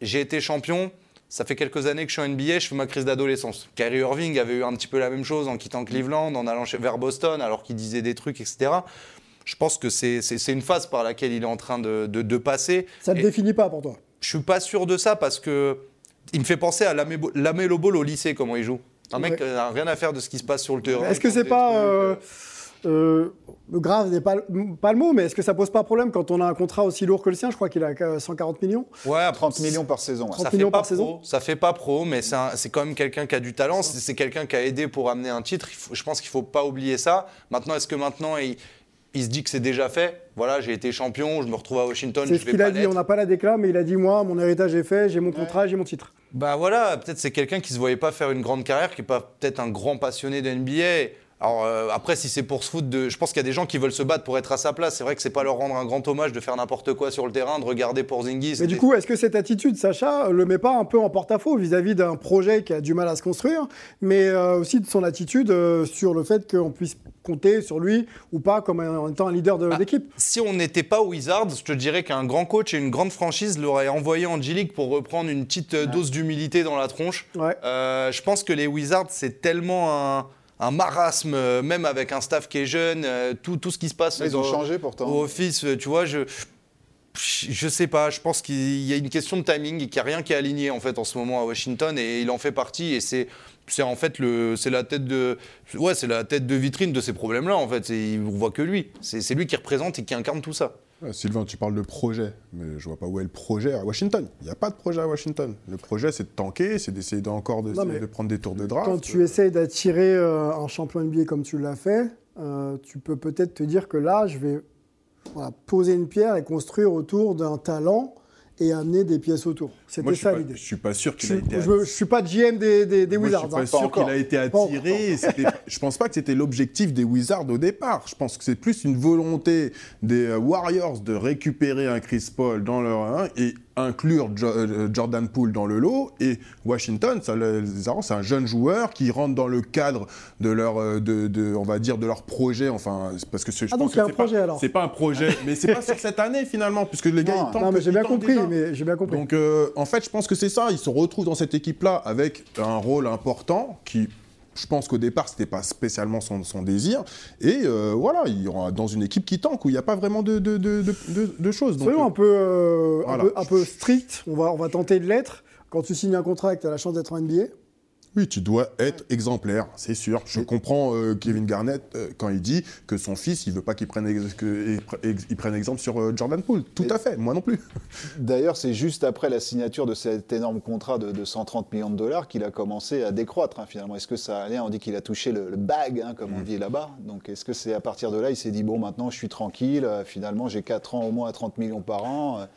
[SPEAKER 8] j'ai été champion, ça fait quelques années que je suis en NBA, je fais ma crise d'adolescence. Kyrie Irving avait eu un petit peu la même chose en quittant Cleveland, en allant vers Boston, alors qu'il disait des trucs, etc. Je pense que c'est une phase par laquelle il est en train de, de- de passer.
[SPEAKER 5] Ça ne définit pas pour toi.
[SPEAKER 8] je suis pas sûr de ça parce que il me fait penser à Lamelo Ball au lycée, comment il joue. Un mec
[SPEAKER 5] Ouais.
[SPEAKER 8] qui n'a rien à faire de ce qui se passe sur le terrain.
[SPEAKER 5] Est-ce que c'est pas. euh,
[SPEAKER 8] euh,
[SPEAKER 5] euh, grave n'est pas, pas le mot, mais est-ce que ça pose pas problème quand on a un contrat aussi lourd que le sien? Je crois qu'il a euh, 140 millions.
[SPEAKER 8] Ouais, après,
[SPEAKER 6] 30 millions par saison. ouais.
[SPEAKER 5] 30
[SPEAKER 8] ça
[SPEAKER 5] millions
[SPEAKER 8] fait pas
[SPEAKER 5] par saison
[SPEAKER 8] pro, ça fait pas pro, mais c'est quand même quelqu'un qui a du talent. C'est quelqu'un qui a aidé pour amener un titre. Faut- je pense qu'il faut pas oublier ça. Maintenant, est-ce que maintenant il, il se dit que c'est déjà fait Voilà, j'ai été champion, je me retrouve à Washington.
[SPEAKER 5] C'est
[SPEAKER 8] je
[SPEAKER 5] ce qu'il a dit. On n'a pas la déclat, mais il a dit Moi, mon héritage est fait, j'ai mon contrat, j'ai mon titre.
[SPEAKER 8] Bah voilà, peut-être c'est quelqu'un qui se voyait pas faire une grande carrière, qui est pas peut-être un grand passionné de NBA. Alors euh, après, si c'est pour se foutre de, je pense qu'il y a des gens qui veulent se battre pour être à sa place. C'est vrai que c'est pas leur rendre un grand hommage de faire n'importe quoi sur le terrain, de regarder Porzingis.
[SPEAKER 5] Mais du coup, est-ce que cette attitude, Sacha, le met pas un peu en porte-à-faux vis-à-vis d'un projet qui a du mal à se construire, mais euh, aussi de son attitude euh, sur le fait qu'on puisse compter sur lui ou pas comme un- en étant un leader de-
[SPEAKER 8] Ah,
[SPEAKER 5] d'équipe
[SPEAKER 8] Si on n'était pas Wizards, je te dirais qu'un grand coach et une grande franchise l'auraient envoyé en G-League pour reprendre une petite dose d'humilité dans la tronche.
[SPEAKER 5] Ouais.
[SPEAKER 8] Je pense que les Wizards, c'est tellement un, un marasme, euh, même avec un staff qui est jeune, euh, tout, tout ce qui se passe
[SPEAKER 6] Ils ont changé pourtant.
[SPEAKER 8] au office, euh, tu vois, je. Je sais pas, je pense qu'il y a une question de timing et qu'il n'y a rien qui est aligné en fait en ce moment à Washington et il en fait partie et c'est c'est en fait le c'est la tête de ouais c'est la tête de vitrine de ces problèmes là en fait et on voit que lui c'est c'est lui qui représente et qui incarne tout ça.
[SPEAKER 7] Sylvain, tu parles de projet, mais je vois pas où est le projet à Washington. Il n'y a pas de projet à Washington. Le projet, c'est de tanker, c'est d'essayer de- encore de,
[SPEAKER 5] Non, mais
[SPEAKER 7] de prendre des tours de draft.
[SPEAKER 5] Quand tu essayes d'attirer euh, un champion NBA comme tu l'as fait, euh, tu peux peut-être te dire que là, je vais voilà, poser une pierre et construire autour d'un talent et amener des pièces autour. C'était ça l'idée.
[SPEAKER 7] Je suis pas sûr qu'il a
[SPEAKER 5] suis-
[SPEAKER 7] été.
[SPEAKER 5] je veux- je suis pas GM des, des- des
[SPEAKER 7] Moi,
[SPEAKER 5] Wizards.
[SPEAKER 7] Je suis
[SPEAKER 5] hein.
[SPEAKER 7] pas sûr
[SPEAKER 6] encore.
[SPEAKER 7] qu'il a été attiré. Je pense pas que c'était l'objectif des Wizards au départ. Je pense que c'est plus une volonté des euh, Warriors de récupérer un Chris Paul dans leur 1 et inclure Jo- euh, Jordan Poole dans le lot. Et Washington, ça, le- les arrange, c'est un jeune joueur qui rentre dans le cadre de leur, euh, de, de- on va dire, de leur projet. Enfin, c'est parce que je
[SPEAKER 5] Ah,
[SPEAKER 7] pense
[SPEAKER 5] donc
[SPEAKER 7] que
[SPEAKER 5] un
[SPEAKER 7] c'est pas-
[SPEAKER 5] projet, alors.
[SPEAKER 7] C'est pas un projet, mais c'est pas sur cette année finalement, puisque les gars
[SPEAKER 6] Non.
[SPEAKER 7] ils tentent.
[SPEAKER 5] Non, mais j'ai bien compris.
[SPEAKER 7] déjà.
[SPEAKER 5] Mais j'ai bien compris.
[SPEAKER 7] Donc, euh, en fait, je pense que c'est ça. Ils se retrouvent dans cette équipe-là avec un rôle important qui, je pense qu'au départ, c'était pas spécialement son, son désir. Et euh, voilà, il y aura dans une équipe qui tanque où il n'y a pas vraiment de, de, de, de- de- de choses. Donc,
[SPEAKER 5] Soyons un peu, euh, un
[SPEAKER 7] voilà.
[SPEAKER 5] peu, un peu strict. On va, on va tenter de l'être. Quand tu signes un contrat et que tu as la chance d'être en NBA,
[SPEAKER 7] Oui, tu dois être exemplaire, c'est sûr. Je comprends euh, Kevin Garnett euh, quand il dit que son fils, il veut pas qu'il prenne, ex- ex- prenne exemple sur euh, Jordan Poole. Tout à fait, moi non plus.
[SPEAKER 6] D'ailleurs, c'est juste après la signature de cet énorme contrat de, de 130 millions de dollars qu'il a commencé à décroître hein, finalement. Est-ce que ça allait? On dit qu'il a touché le, le bag, hein, comme on dit là-bas. Donc est-ce que c'est à partir de là, il s'est dit, bon, maintenant je suis tranquille, finalement j'ai 4 ans au moins à 30 millions par an.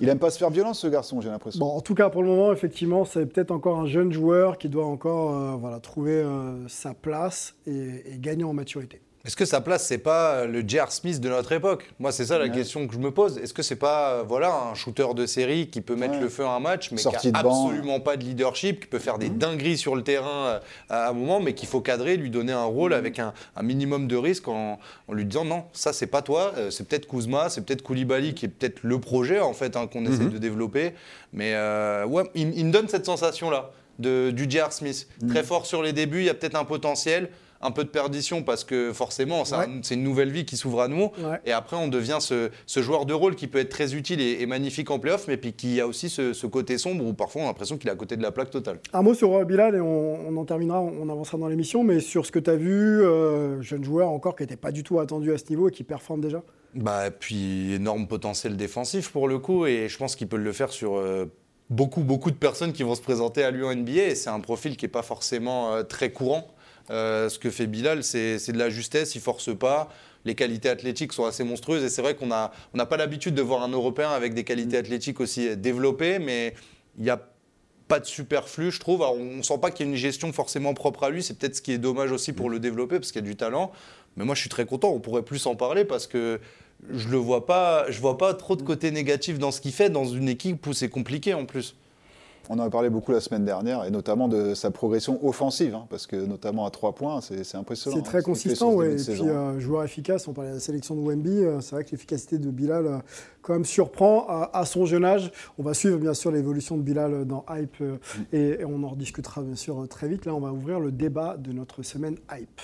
[SPEAKER 6] Il aime pas se faire violence, ce garçon, j'ai l'impression.
[SPEAKER 5] Bon, en tout cas, pour le moment, effectivement, c'est peut-être encore un jeune joueur qui doit encore euh, voilà, trouver euh, sa place et gagner en maturité.
[SPEAKER 8] Est-ce que sa place, c'est pas le J.R. Smith de notre époque? Moi, c'est ça la question que je me pose. Est-ce que c'est pas euh, voilà, un shooter de série qui peut mettre
[SPEAKER 6] Ouais.
[SPEAKER 8] le feu à un match, mais qui a
[SPEAKER 6] de banc.
[SPEAKER 8] absolument pas de leadership, qui peut faire des dingueries sur le terrain euh, à un moment, mais qu'il faut cadrer, lui donner un rôle avec un, un minimum de risque en, en lui disant non, ça c'est pas toi, euh, c'est peut-être Kuzma, c'est peut-être Koulibaly qui est peut-être le projet en fait hein, qu'on essaie de développer. Mais euh, ouais, il, il me donne cette sensation-là de, du J.R. Smith. Très fort sur les débuts, il y a peut-être un potentiel. Un peu de perdition parce que forcément, c'est
[SPEAKER 5] Ouais.
[SPEAKER 8] une nouvelle vie qui s'ouvre à nous.
[SPEAKER 5] Ouais.
[SPEAKER 8] Et après, on devient ce, ce joueur de rôle qui peut être très utile et, et magnifique en playoff, mais puis qui a aussi ce, ce côté sombre où parfois on a l'impression qu'il est à côté de la plaque totale.
[SPEAKER 5] Un mot sur euh, Bilal et on, on en terminera, on avancera dans l'émission, mais sur ce que tu as vu, euh, jeune joueur encore qui n'était pas du tout attendu à ce niveau et qui performe déjà?
[SPEAKER 8] Bah, puis énorme potentiel défensif pour le coup, et je pense qu'il peut le faire sur euh, beaucoup, beaucoup de personnes qui vont se présenter à lui en NBA. C'est un profil qui n'est pas forcément euh, très courant. Euh, ce que fait Bilal, c'est de la justesse, il force pas. Les qualités athlétiques sont assez monstrueuses et c'est vrai qu'on n'a on pas l'habitude de voir un Européen avec des qualités athlétiques aussi développées, mais il y a pas de superflu, je trouve. Alors, on sent pas qu'il y a une gestion forcément propre à lui. C'est peut-être ce qui est dommage aussi pour le développer, parce qu'il y a du talent. Mais moi, je suis très content. On pourrait plus en parler parce que je le vois pas. Je vois pas trop de côté négatif dans ce qu'il fait dans une équipe où c'est compliqué en plus.
[SPEAKER 6] On en a parlé beaucoup la semaine dernière, et notamment de sa progression offensive, hein, parce que notamment à trois points, c'est impressionnant.
[SPEAKER 5] C'est très
[SPEAKER 6] hein, fait
[SPEAKER 5] consistant, ouais. Et puis, euh, joueur efficace, on parlait de la sélection de Wemby. euh, c'est vrai que l'efficacité de Bilal, euh, quand même, surprend à, à son jeune âge. On va suivre, bien sûr, l'évolution de Bilal dans Hype euh, et, et on en rediscutera, bien sûr, très vite. Là, on va ouvrir le débat de notre semaine Hype.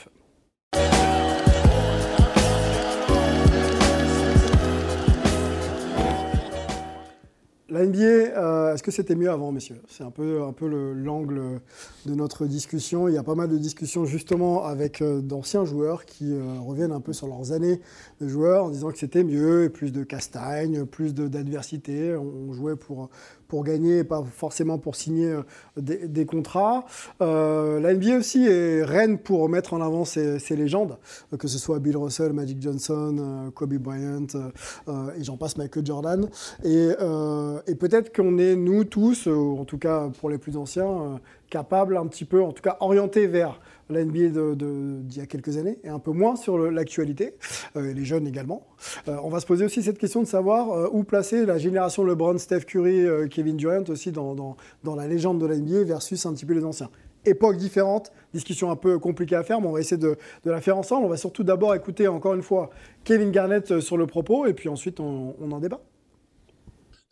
[SPEAKER 5] La NBA, euh, est-ce que c'était mieux avant, messieurs? C'est un peu, un peu le- l'angle de notre discussion. Il y a pas mal de discussions justement avec euh, d'anciens joueurs qui euh, reviennent un peu sur leurs années de joueurs en disant que c'était mieux, et plus de castagne, plus d'adversité. On jouait pour, pour gagner et pas forcément pour signer euh, des, contrats. Euh, la NBA aussi est reine pour mettre en avant ses, légendes, euh, que ce soit Bill Russell, Magic Johnson, Kobe Bryant et j'en passe Michael Jordan. Et, et peut-être qu'on est, nous tous, euh, en tout cas pour les plus anciens, capables un petit peu, en tout cas orientés vers la NBA d'il y a quelques années et un peu moins sur l'actualité, euh, et les jeunes également. Euh, on va se poser aussi cette question de savoir euh, où placer la génération LeBron, Steph Curry, Kevin Durant aussi dans, la légende de la NBA versus un petit peu les anciens. Époque différente, discussion un peu compliquée à faire, mais on va essayer de, la faire ensemble. On va surtout d'abord écouter encore une fois Kevin Garnett sur le propos et puis ensuite on, on en débat.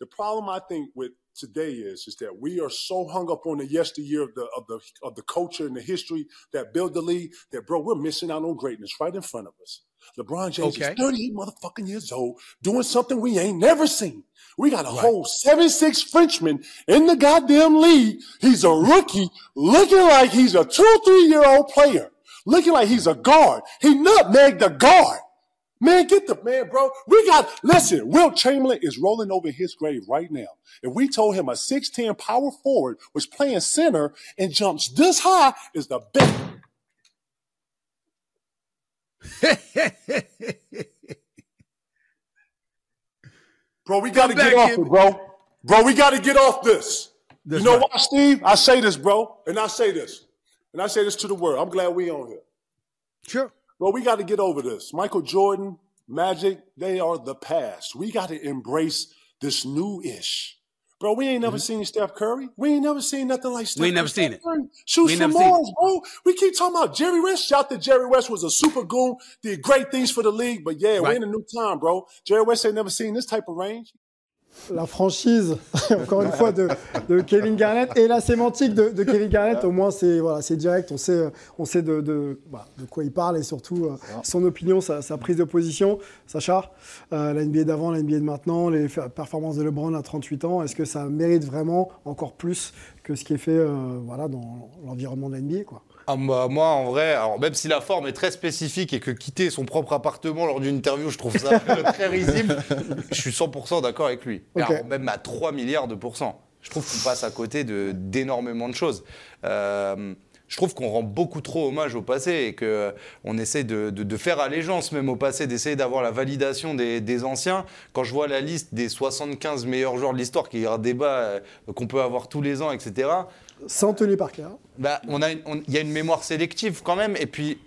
[SPEAKER 9] The problem I think with today is is that we are so hung up on the yesteryear of the of the of the culture and the history that built the league that bro, we're missing out on greatness right in front of us. LeBron James
[SPEAKER 2] Okay.
[SPEAKER 9] is 38 motherfucking years old doing something we ain't never seen. We got a whole seven six Frenchman in the goddamn league. He's a rookie looking like he's a two, three year old player. Looking like he's a guard. He nutmegged the guard. Man, get the man, bro. We got listen. Will Chamberlain is rolling over his grave right now. If we told him a 6'10 power forward was playing center and jumps this high is the best. bro, we got to get off it, bro. Bro, we got to get off this.
[SPEAKER 2] That's
[SPEAKER 9] you know
[SPEAKER 2] right.
[SPEAKER 9] why, Steve? I say this, bro, and I say this, and I say this to the world. I'm glad we on here.
[SPEAKER 2] Sure.
[SPEAKER 9] Well, we got to get over this. Michael Jordan, Magic, they are the past. We got to embrace this new ish. Bro, we ain't never seen Steph Curry. We ain't never seen nothing like Steph
[SPEAKER 2] Mm-hmm. We ain't never
[SPEAKER 9] Curry.
[SPEAKER 2] seen it.
[SPEAKER 9] Curry Shoots
[SPEAKER 2] We ain't
[SPEAKER 9] from
[SPEAKER 2] never seen it.
[SPEAKER 9] Bro. We keep talking about Jerry West. Shout that Jerry West was a super goon, did great things for the league. But yeah, we're in a new time, bro. Jerry West ain't never seen this type of range.
[SPEAKER 5] La franchise, encore une fois, de, de Kevin Garnett et la sémantique de, de Kevin Garnett. Au moins, c'est voilà, c'est direct. On sait, on sait de, de, bah, de quoi il parle et surtout euh, son opinion, sa, sa prise de position. Sacha, euh, la NBA d'avant, la NBA de maintenant, les performances de LeBron à 38 ans, est-ce que ça mérite vraiment encore plus que ce qui est fait euh, voilà, dans l'environnement de la NBA quoi?
[SPEAKER 8] Ah, bah, moi, en vrai, alors même si la forme est très spécifique et que quitter son propre appartement lors d'une interview, je trouve ça très risible, je suis 100% d'accord avec lui. Alors, même à 3 milliards de pourcents. Je trouve qu'on passe à côté d'énormément de choses. Euh, je trouve qu'on rend beaucoup trop hommage au passé et qu'on essaie de, de- de faire allégeance même au passé, d'essayer d'avoir la validation des, des anciens. Quand je vois la liste des 75 meilleurs joueurs de l'histoire, qui est un débat euh, qu'on peut avoir tous les ans, etc.,
[SPEAKER 5] Sans Tony Parker.
[SPEAKER 8] bah, on a il y a une mémoire sélective quand même. Et puis,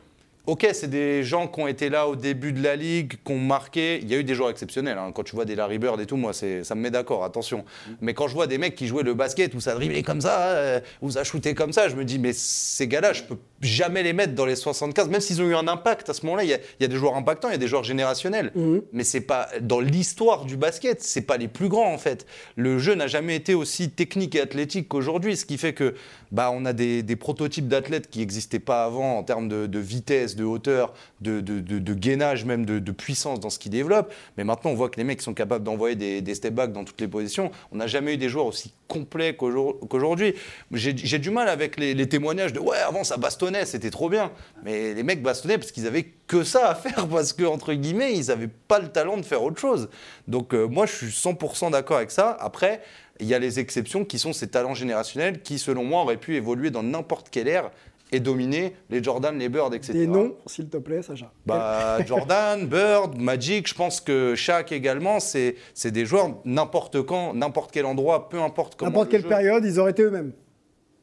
[SPEAKER 8] ok, c'est des gens qui ont été là au début de la ligue, qui ont marqué. Il y a eu des joueurs exceptionnels. hein. Quand tu vois des Larry Bird et tout, moi, ça me met d'accord, attention. Mais quand je vois des mecs qui jouaient le basket, où ça driblait comme ça, euh, où ça shootait comme ça, je me dis, mais ces gars-là, je peux jamais les mettre dans les 75, même s'ils ont eu un impact à ce moment-là. Il y, a- il y a des joueurs impactants, il y a des joueurs générationnels. Mais c'est pas dans l'histoire du basket, c'est pas les plus grands en fait. Le jeu n'a jamais été aussi technique et athlétique qu'aujourd'hui, ce qui fait que bah on a des, des prototypes d'athlètes qui n'existaient pas avant en termes de, de vitesse, de hauteur, de, gainage, même de, puissance dans ce qu'ils développent. Mais maintenant, on voit que les mecs sont capables d'envoyer des, des step backs dans toutes les positions. On n'a jamais eu des joueurs aussi complets qu'aujourd'hui. J'ai du mal avec les, les témoignages de ouais avant ça bastonnait, c'était trop bien. Mais les mecs bastonnaient parce qu'ils avaient que ça à faire parce que entre guillemets ils n'avaient pas le talent de faire autre chose. Donc euh, moi je suis 100% d'accord avec ça. Après il y a les exceptions qui sont ces talents générationnels qui selon moi auraient pu évoluer dans n'importe quelle ère et dominer les Jordan, les Bird, etc.
[SPEAKER 5] Des noms, s'il te plaît, Sacha.
[SPEAKER 8] Bah, Jordan, Bird, Magic, je pense que Shaq également, c'est des joueurs n'importe quand, n'importe quel endroit, peu importe comment.
[SPEAKER 5] N'importe
[SPEAKER 8] le
[SPEAKER 5] quelle
[SPEAKER 8] jeu-
[SPEAKER 5] période, ils auraient été eux-mêmes.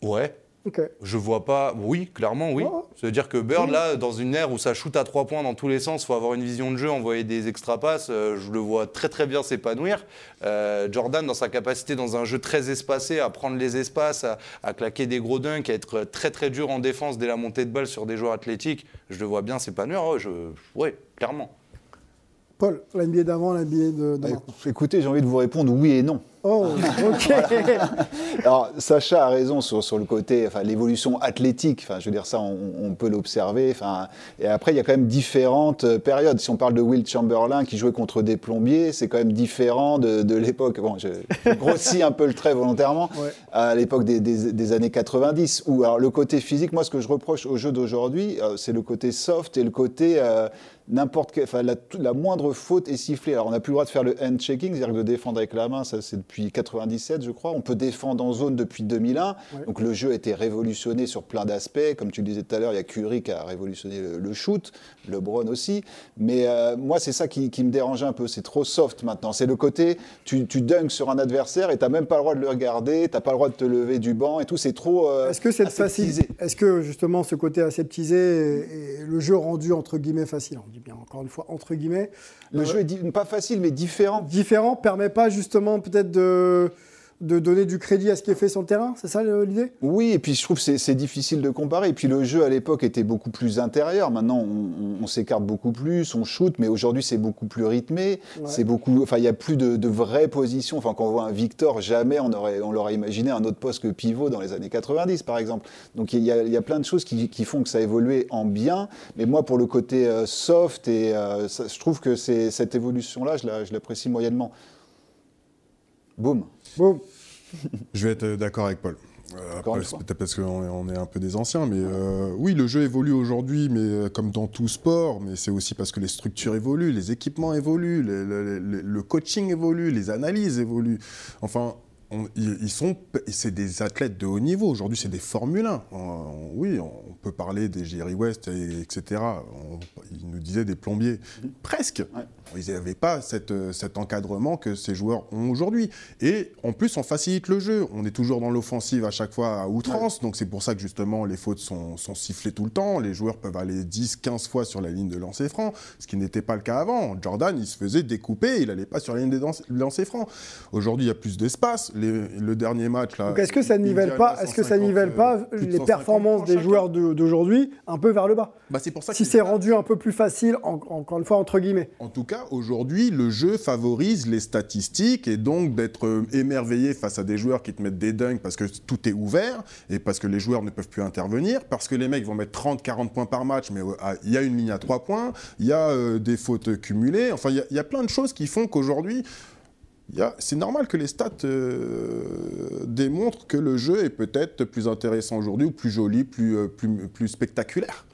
[SPEAKER 8] Ouais.
[SPEAKER 5] Ok.
[SPEAKER 8] Je vois pas. Oui, clairement, oui.
[SPEAKER 5] Ouais.
[SPEAKER 8] C'est-à-dire que Bird, là, dans une ère où ça shoot à trois points dans tous les sens, faut avoir une vision de jeu, envoyer des extra passes. euh, je le vois très très bien s'épanouir. Euh, Jordan, dans sa capacité, dans un jeu très espacé, à prendre les espaces, à, à claquer des gros dunks, à être très très dur en défense dès la montée de balle sur des joueurs athlétiques, je le vois bien s'épanouir. Ouais, clairement.
[SPEAKER 5] Paul, l'NBA d'avant, l'NBA de, de
[SPEAKER 6] Bah. Écoutez, j'ai envie de vous répondre oui et non.
[SPEAKER 5] Oh, ok.
[SPEAKER 6] Alors, Sacha a raison sur, sur le côté, enfin, l'évolution athlétique. Enfin, je veux dire, ça, on, on peut l'observer. Enfin, et après, il y a quand même différentes euh, périodes. Si on parle de Will Chamberlain qui jouait contre des plombiers, c'est quand même différent de, de l'époque. Bon, je, je grossis un peu le trait volontairement.
[SPEAKER 5] Ouais.
[SPEAKER 6] À l'époque des, des- des années 90, où alors le côté physique, moi, ce que je reproche au jeu d'aujourd'hui, euh, c'est le côté soft et le côté euh, n'importe enfin, la, la moindre faute est sifflée. Alors, on n'a plus le droit de faire le hand checking, c'est-à-dire de défendre avec la main. Ça, c'est depuis 97, je crois. On peut défendre en zone depuis 2001.
[SPEAKER 5] Ouais.
[SPEAKER 6] Donc, le jeu a été révolutionné sur plein d'aspects. Comme tu le disais tout à l'heure, il y a Curry qui a révolutionné le, le shoot, LeBron aussi. Mais euh, moi, c'est ça qui, qui me dérange un peu. C'est trop soft maintenant. C'est le côté, tu, tu dunks sur un adversaire et tu n'as même pas le droit de le regarder, tu n'as pas le droit de te lever du banc et tout. C'est trop. euh,
[SPEAKER 5] Est-ce que
[SPEAKER 6] aseptisé.
[SPEAKER 5] facile, est-ce que justement ce côté aseptisé et, et le jeu rendu entre guillemets facile, on dit bien encore une fois entre guillemets,
[SPEAKER 6] Le
[SPEAKER 5] euh,
[SPEAKER 6] jeu est pas facile, mais différent.
[SPEAKER 5] différent permet pas justement peut-être de, de donner du crédit à ce qui est fait sur le terrain, c'est ça l'idée?
[SPEAKER 6] Oui, et puis je trouve que c'est- difficile de comparer. Et puis le jeu à l'époque était beaucoup plus intérieur. Maintenant, on, s'écarte beaucoup plus, on shoot, mais aujourd'hui c'est beaucoup plus rythmé. C'est beaucoup. Enfin, il y a plus de, de vraies positions. Enfin, quand on voit un Victor, jamais on aurait, on l'aurait imaginé un autre poste que pivot dans les années 90, par exemple. Donc il y a, il y a plein de choses qui, qui font que ça a évolué en bien. Mais moi, pour le côté euh, soft, et euh, ça- je trouve que c'est cette évolution-là, je la- je l'apprécie moyennement. Boum.
[SPEAKER 5] Bon,
[SPEAKER 7] Je vais être euh, d'accord avec Paul. Euh, c'est peut-être parce qu'on est, un peu des anciens, mais euh, oui, le jeu évolue aujourd'hui, mais comme dans tout sport, mais c'est aussi parce que les structures évoluent, les équipements évoluent, le, le- le- le coaching évolue, les analyses évoluent. Enfin, on- ils, sont, c'est des athlètes de haut niveau. Aujourd'hui, c'est des Formule 1. On- on- oui, on peut parler des Jerry West, et- etc. Ils nous disaient des plombiers. Presque. Ils n'avaient pas cette, cet encadrement que ces joueurs ont aujourd'hui. Et en plus, on facilite le jeu. On est toujours dans l'offensive à chaque fois à outrance. Donc c'est pour ça que justement, les fautes sont, sont sifflées tout le temps. Les joueurs peuvent aller 10, 15 fois sur la ligne de lancer franc, ce qui n'était pas le cas avant. Jordan, il se faisait découper, il n'allait pas sur la ligne des lancer franc. Aujourd'hui, il y a plus d'espace. Les- Le dernier match, là.
[SPEAKER 5] donc est-ce que ça nivelle
[SPEAKER 7] Indiana,
[SPEAKER 5] pas, est-ce que ça
[SPEAKER 7] 150,
[SPEAKER 5] nivelle pas
[SPEAKER 7] euh,
[SPEAKER 5] les
[SPEAKER 7] 150
[SPEAKER 5] performances des joueurs d'aujourd'hui un peu vers le bas
[SPEAKER 7] Bah, c'est pour ça
[SPEAKER 5] Si c'est rendu un peu plus facile, en- encore une fois entre guillemets.
[SPEAKER 7] En tout cas, aujourd'hui, le jeu favorise les statistiques et donc d'être euh, émerveillé face à des joueurs qui te mettent des dunks parce que tout est ouvert et parce que les joueurs ne peuvent plus intervenir, parce que les mecs vont mettre 30-40 points par match, mais euh, il y a une ligne à 3 points, il y a euh, des fautes cumulées, enfin, il y a- il y, a plein de choses qui font qu'aujourd'hui, c'est normal que les stats euh, démontrent que le jeu est peut-être plus intéressant aujourd'hui ou plus joli, plus, euh, spectaculaire.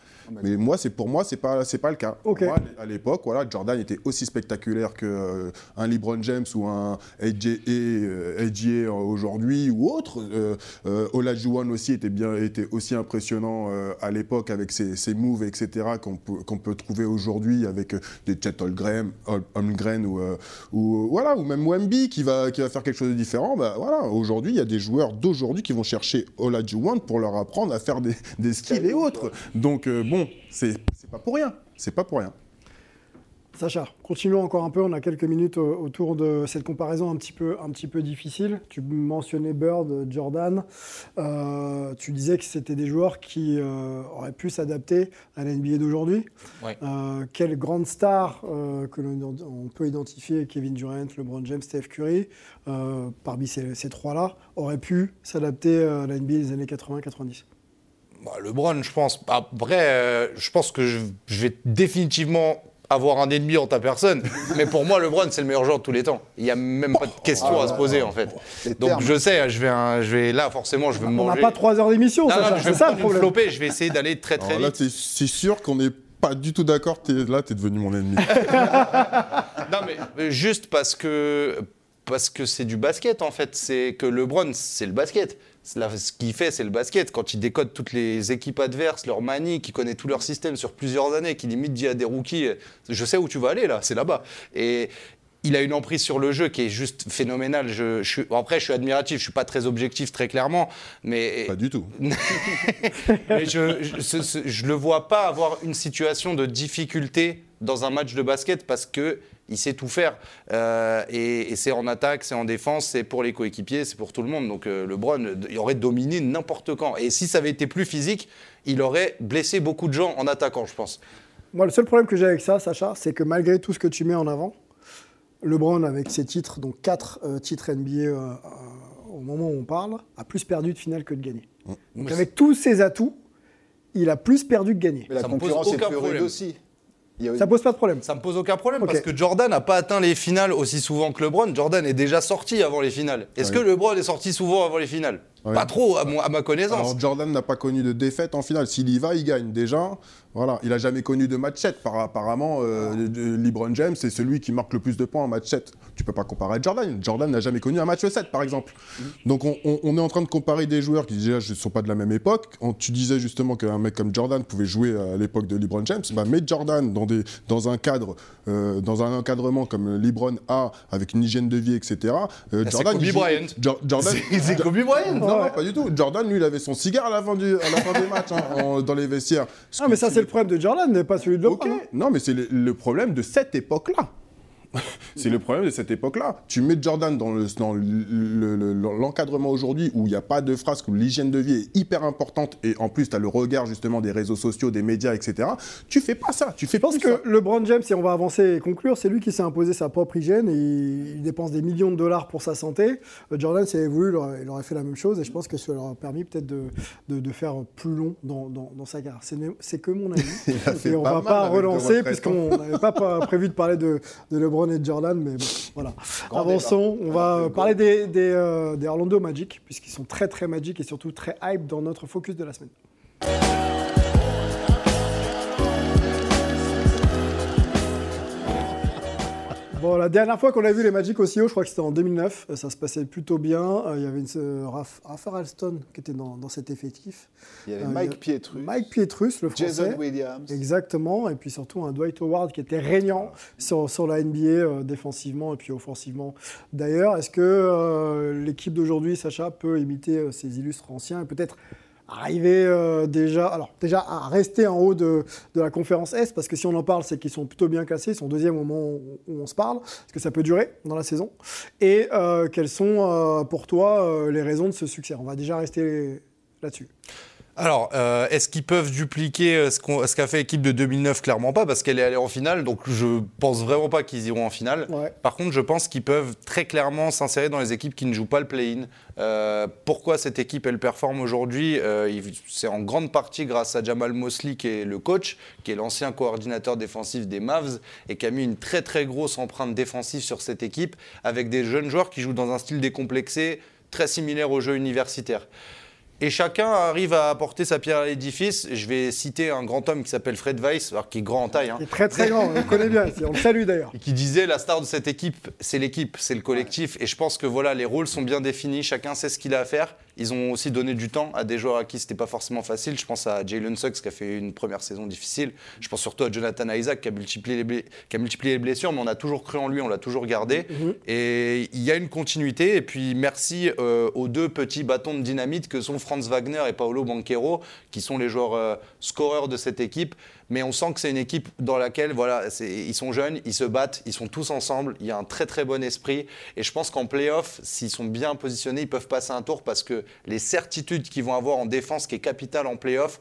[SPEAKER 7] Mais moi, c'est pour moi, c'est pas c'est pas le cas.
[SPEAKER 5] Ok.
[SPEAKER 7] Moi, à l'époque, voilà, Jordan était aussi spectaculaire que euh, un LeBron James ou un AJ euh, AJ aujourd'hui ou autre. Euh, euh, Olajuwon aussi était bien, était aussi impressionnant euh, à l'époque avec ses, ses moves, etc. qu'on peut qu'on peut trouver aujourd'hui avec euh, des Chet Holmgren, Hol- Holmgren ou ou voilà ou même Wemby qui va qui va faire quelque chose de différent. Bah voilà, aujourd'hui, il y a des joueurs d'aujourd'hui qui vont chercher Olajuwon pour leur apprendre à faire des, des skills et autres. Donc euh, bon, c'est pas pour rien. C'est pas pour rien.
[SPEAKER 5] Sacha, continuons encore un peu. On a quelques minutes au- autour de cette comparaison un petit peu, un petit peu difficile. Tu mentionnais Bird, Jordan. Euh, tu disais que c'était des joueurs qui euh, auraient pu s'adapter à la NBA d'aujourd'hui.
[SPEAKER 8] Ouais.
[SPEAKER 5] Euh, quelle grande star euh, que l'on on peut identifier, Kevin Durant, LeBron James, Steph Curry, euh, parmi ces, ces trois-là, auraient pu s'adapter à la NBA des années 80-90
[SPEAKER 8] Bah, LeBron, je pense. Après, euh, je pense que je, je vais définitivement avoir un ennemi en ta personne. Mais pour moi, LeBron, c'est le meilleur joueur de tous les temps. Il n'y a même pas de question à se poser, en fait. Donc
[SPEAKER 6] termes.
[SPEAKER 8] je sais, je vais, un- je vais là, forcément, je vais me
[SPEAKER 5] On n'a
[SPEAKER 8] manger.
[SPEAKER 5] pas trois heures d'émission,
[SPEAKER 8] mais je vais
[SPEAKER 5] ça le problème.
[SPEAKER 8] flopée, je vais essayer d'aller très très
[SPEAKER 7] Alors là,
[SPEAKER 8] vite.
[SPEAKER 7] t'es- c'est sûr qu'on n'est pas du tout d'accord. Là, t'es devenu mon ennemi.
[SPEAKER 8] Non, mais juste parce que parce que c'est du basket en fait. C'est que LeBron, c'est le basket. Là, ce qu'il fait, c'est le basket. Quand il décode toutes les équipes adverses, leur manie, qui connaît tout leur système sur plusieurs années, qui limite dit à des rookies Je sais où tu vas aller là, c'est là-bas. Et il a une emprise sur le jeu qui est juste phénoménale. Je, je suis, après, je suis admiratif, je suis pas très objectif très clairement, mais
[SPEAKER 7] Pas du tout.
[SPEAKER 8] mais je, je, je le vois pas avoir une situation de difficulté dans un match de basket parce que il sait tout faire. Euh, et et c'est en attaque, c'est en défense, c'est pour les coéquipiers, c'est pour tout le monde. Donc euh, LeBron, euh, il aurait dominé n'importe quand. Et si ça avait été plus physique, il aurait blessé beaucoup de gens en attaquant, je pense.
[SPEAKER 5] Moi, le seul problème que j'ai avec ça, Sacha, c'est que malgré tout ce que tu mets en avant, LeBron, avec ses titres, donc 4 titres NBA euh, euh, au moment où on parle, a plus perdu de finale que de gagné. Donc avec tous ses atouts, il a plus perdu que gagné.
[SPEAKER 6] Mais la
[SPEAKER 8] Ça
[SPEAKER 6] concurrence est plus rude aussi.
[SPEAKER 5] Ça pose pas de problème.
[SPEAKER 8] Ça me pose aucun problème parce que Jordan n'a pas atteint les finales aussi souvent que LeBron. Jordan est déjà sorti avant les finales. Est-ce
[SPEAKER 7] Oui.
[SPEAKER 8] que LeBron est sorti souvent avant les finales? Pas trop, à, mon- à ma connaissance.
[SPEAKER 7] Alors Jordan n'a pas connu de défaite en finale. S'il y va, il gagne. Déjà, voilà, il a jamais connu de match 7. Par- apparemment, euh, de- de- LeBron James, c'est celui qui marque le plus de points en match 7. Tu peux pas comparer à Jordan. Jordan n'a jamais connu un match 7, par exemple. Donc on, on- on est en train de comparer des joueurs qui déjà ne sont pas de la même époque. On- tu disais justement qu'un mec comme Jordan pouvait jouer à l'époque de LeBron James. Bah, mets Jordan dans, des, dans un cadre, euh, dans un encadrement comme LeBron a, avec une hygiène de vie, etc. euh,
[SPEAKER 8] c'est
[SPEAKER 7] Jordan,
[SPEAKER 8] Kobe Bryant.
[SPEAKER 7] Jo- Jordan,
[SPEAKER 8] C'est- c'est Kobe Bryant.
[SPEAKER 7] non, non, pas du tout. Jordan, lui, il avait son cigare à la fin, du, à la fin des matchs, hein, en- dans les vestiaires. Ce
[SPEAKER 5] Ah, mais ça, c'est le problème de Jordan, mais pas celui de LeBron.
[SPEAKER 7] Ok.
[SPEAKER 5] hein.
[SPEAKER 7] Non, mais c'est le, le problème de cette époque-là. c'est le problème de cette époque-là. Tu mets Jordan dans le- dans le- le- le- l'encadrement aujourd'hui où il n'y a pas de phrase, où l'hygiène de vie est hyper importante et en plus tu as le regard justement des réseaux sociaux, des médias, etc. Tu fais pas ça. Tu fais
[SPEAKER 5] Je pense
[SPEAKER 7] ça.
[SPEAKER 5] que LeBron James, si on va avancer et conclure, c'est lui qui s'est imposé sa propre hygiène et il dépense des millions de dollars pour sa santé. Euh, Jordan, s'il avait voulu, il aurait, il aurait fait la même chose et je pense que ça leur a permis peut-être de, de, de faire plus long dans, dans, dans sa carrière. C'est que mon avis. et on
[SPEAKER 7] pas
[SPEAKER 5] va pas relancer puisqu'on n'avait pas pas prévu de parler de, de LeBron et Jordan, mais bon, voilà.
[SPEAKER 6] Grand
[SPEAKER 5] Avançons, on va
[SPEAKER 6] Alors
[SPEAKER 5] parler des, des, euh, des Orlando Magic puisqu'ils sont très très magiques et surtout très hype dans notre focus de la semaine. Bon, la dernière fois qu'on a vu les Magic aussi haut, je crois que c'était en 2009. Euh, Ça se passait plutôt bien. Euh, Il y avait une, euh, Raph, Raphaël Alston qui était dans, dans cet effectif.
[SPEAKER 6] Il y avait
[SPEAKER 5] Euh,
[SPEAKER 6] Mike
[SPEAKER 5] a-
[SPEAKER 6] Pietrus,
[SPEAKER 5] Mike Pietrus, le français.
[SPEAKER 6] Jason Williams.
[SPEAKER 5] Exactement. Et puis surtout un Dwight Howard qui était régnant sur, sur la NBA euh, défensivement et puis offensivement. D'ailleurs, est-ce que euh, l'équipe d'aujourd'hui, Sacha, peut imiter ces illustres anciens et peut-être arriver euh, déjà, déjà à rester en haut de, la conférence Est Parce que si on en parle, c'est qu'ils sont plutôt bien classés. Ils sont deuxième moment où, on se parle. Est-ce que ça peut durer dans la saison Et euh, quelles sont euh, pour toi les raisons de ce succès? On va déjà rester là-dessus.
[SPEAKER 8] Alors, euh, est-ce qu'ils peuvent dupliquer euh, ce qu'a fait l'équipe de 2009 Clairement pas, parce qu'elle est allée en finale, donc je pense vraiment pas qu'ils iront en finale.
[SPEAKER 5] Ouais.
[SPEAKER 8] Par contre, je pense qu'ils peuvent très clairement s'insérer dans les équipes qui ne jouent pas le play-in. Euh, pourquoi cette équipe, elle performe aujourd'hui Euh, C'est en grande partie grâce à Jamal Mosley, qui est le coach, qui est l'ancien coordinateur défensif des Mavs, et qui a mis une très très grosse empreinte défensive sur cette équipe, avec des jeunes joueurs qui jouent dans un style décomplexé, très similaire au jeu universitaire. Et chacun arrive à apporter sa pierre à l'édifice. Je vais citer un grand homme qui s'appelle Fred Weiss, alors qui est grand en taille, hein,
[SPEAKER 5] Il est très très grand, on le connaît bien. On le salue d'ailleurs.
[SPEAKER 8] et qui disait la star de cette équipe, c'est l'équipe, c'est le collectif. Et je pense que voilà, les rôles sont bien définis, chacun sait ce qu'il a à faire. Ils ont aussi donné du temps à des joueurs à qui c'était pas forcément facile. Je pense à Jalen Suggs qui a fait une première saison difficile. Je pense surtout à Jonathan Isaac qui a multiplié les, blé- qui a multiplié les blessures, mais on a toujours cru en lui, on l'a toujours gardé. Et il y a une continuité. Et puis merci euh, aux deux petits bâtons de dynamite que sont Franz Wagner et Paolo Banquero, qui sont les joueurs euh, scoreurs de cette équipe. Mais on sent que c'est une équipe dans laquelle, voilà, ils sont jeunes, ils se battent, ils sont tous ensemble. Il y a un très très bon esprit. Et je pense qu'en playoff, s'ils sont bien positionnés, ils peuvent passer un tour parce que les certitudes qu'ils vont avoir en défense, qui est capitale en playoff,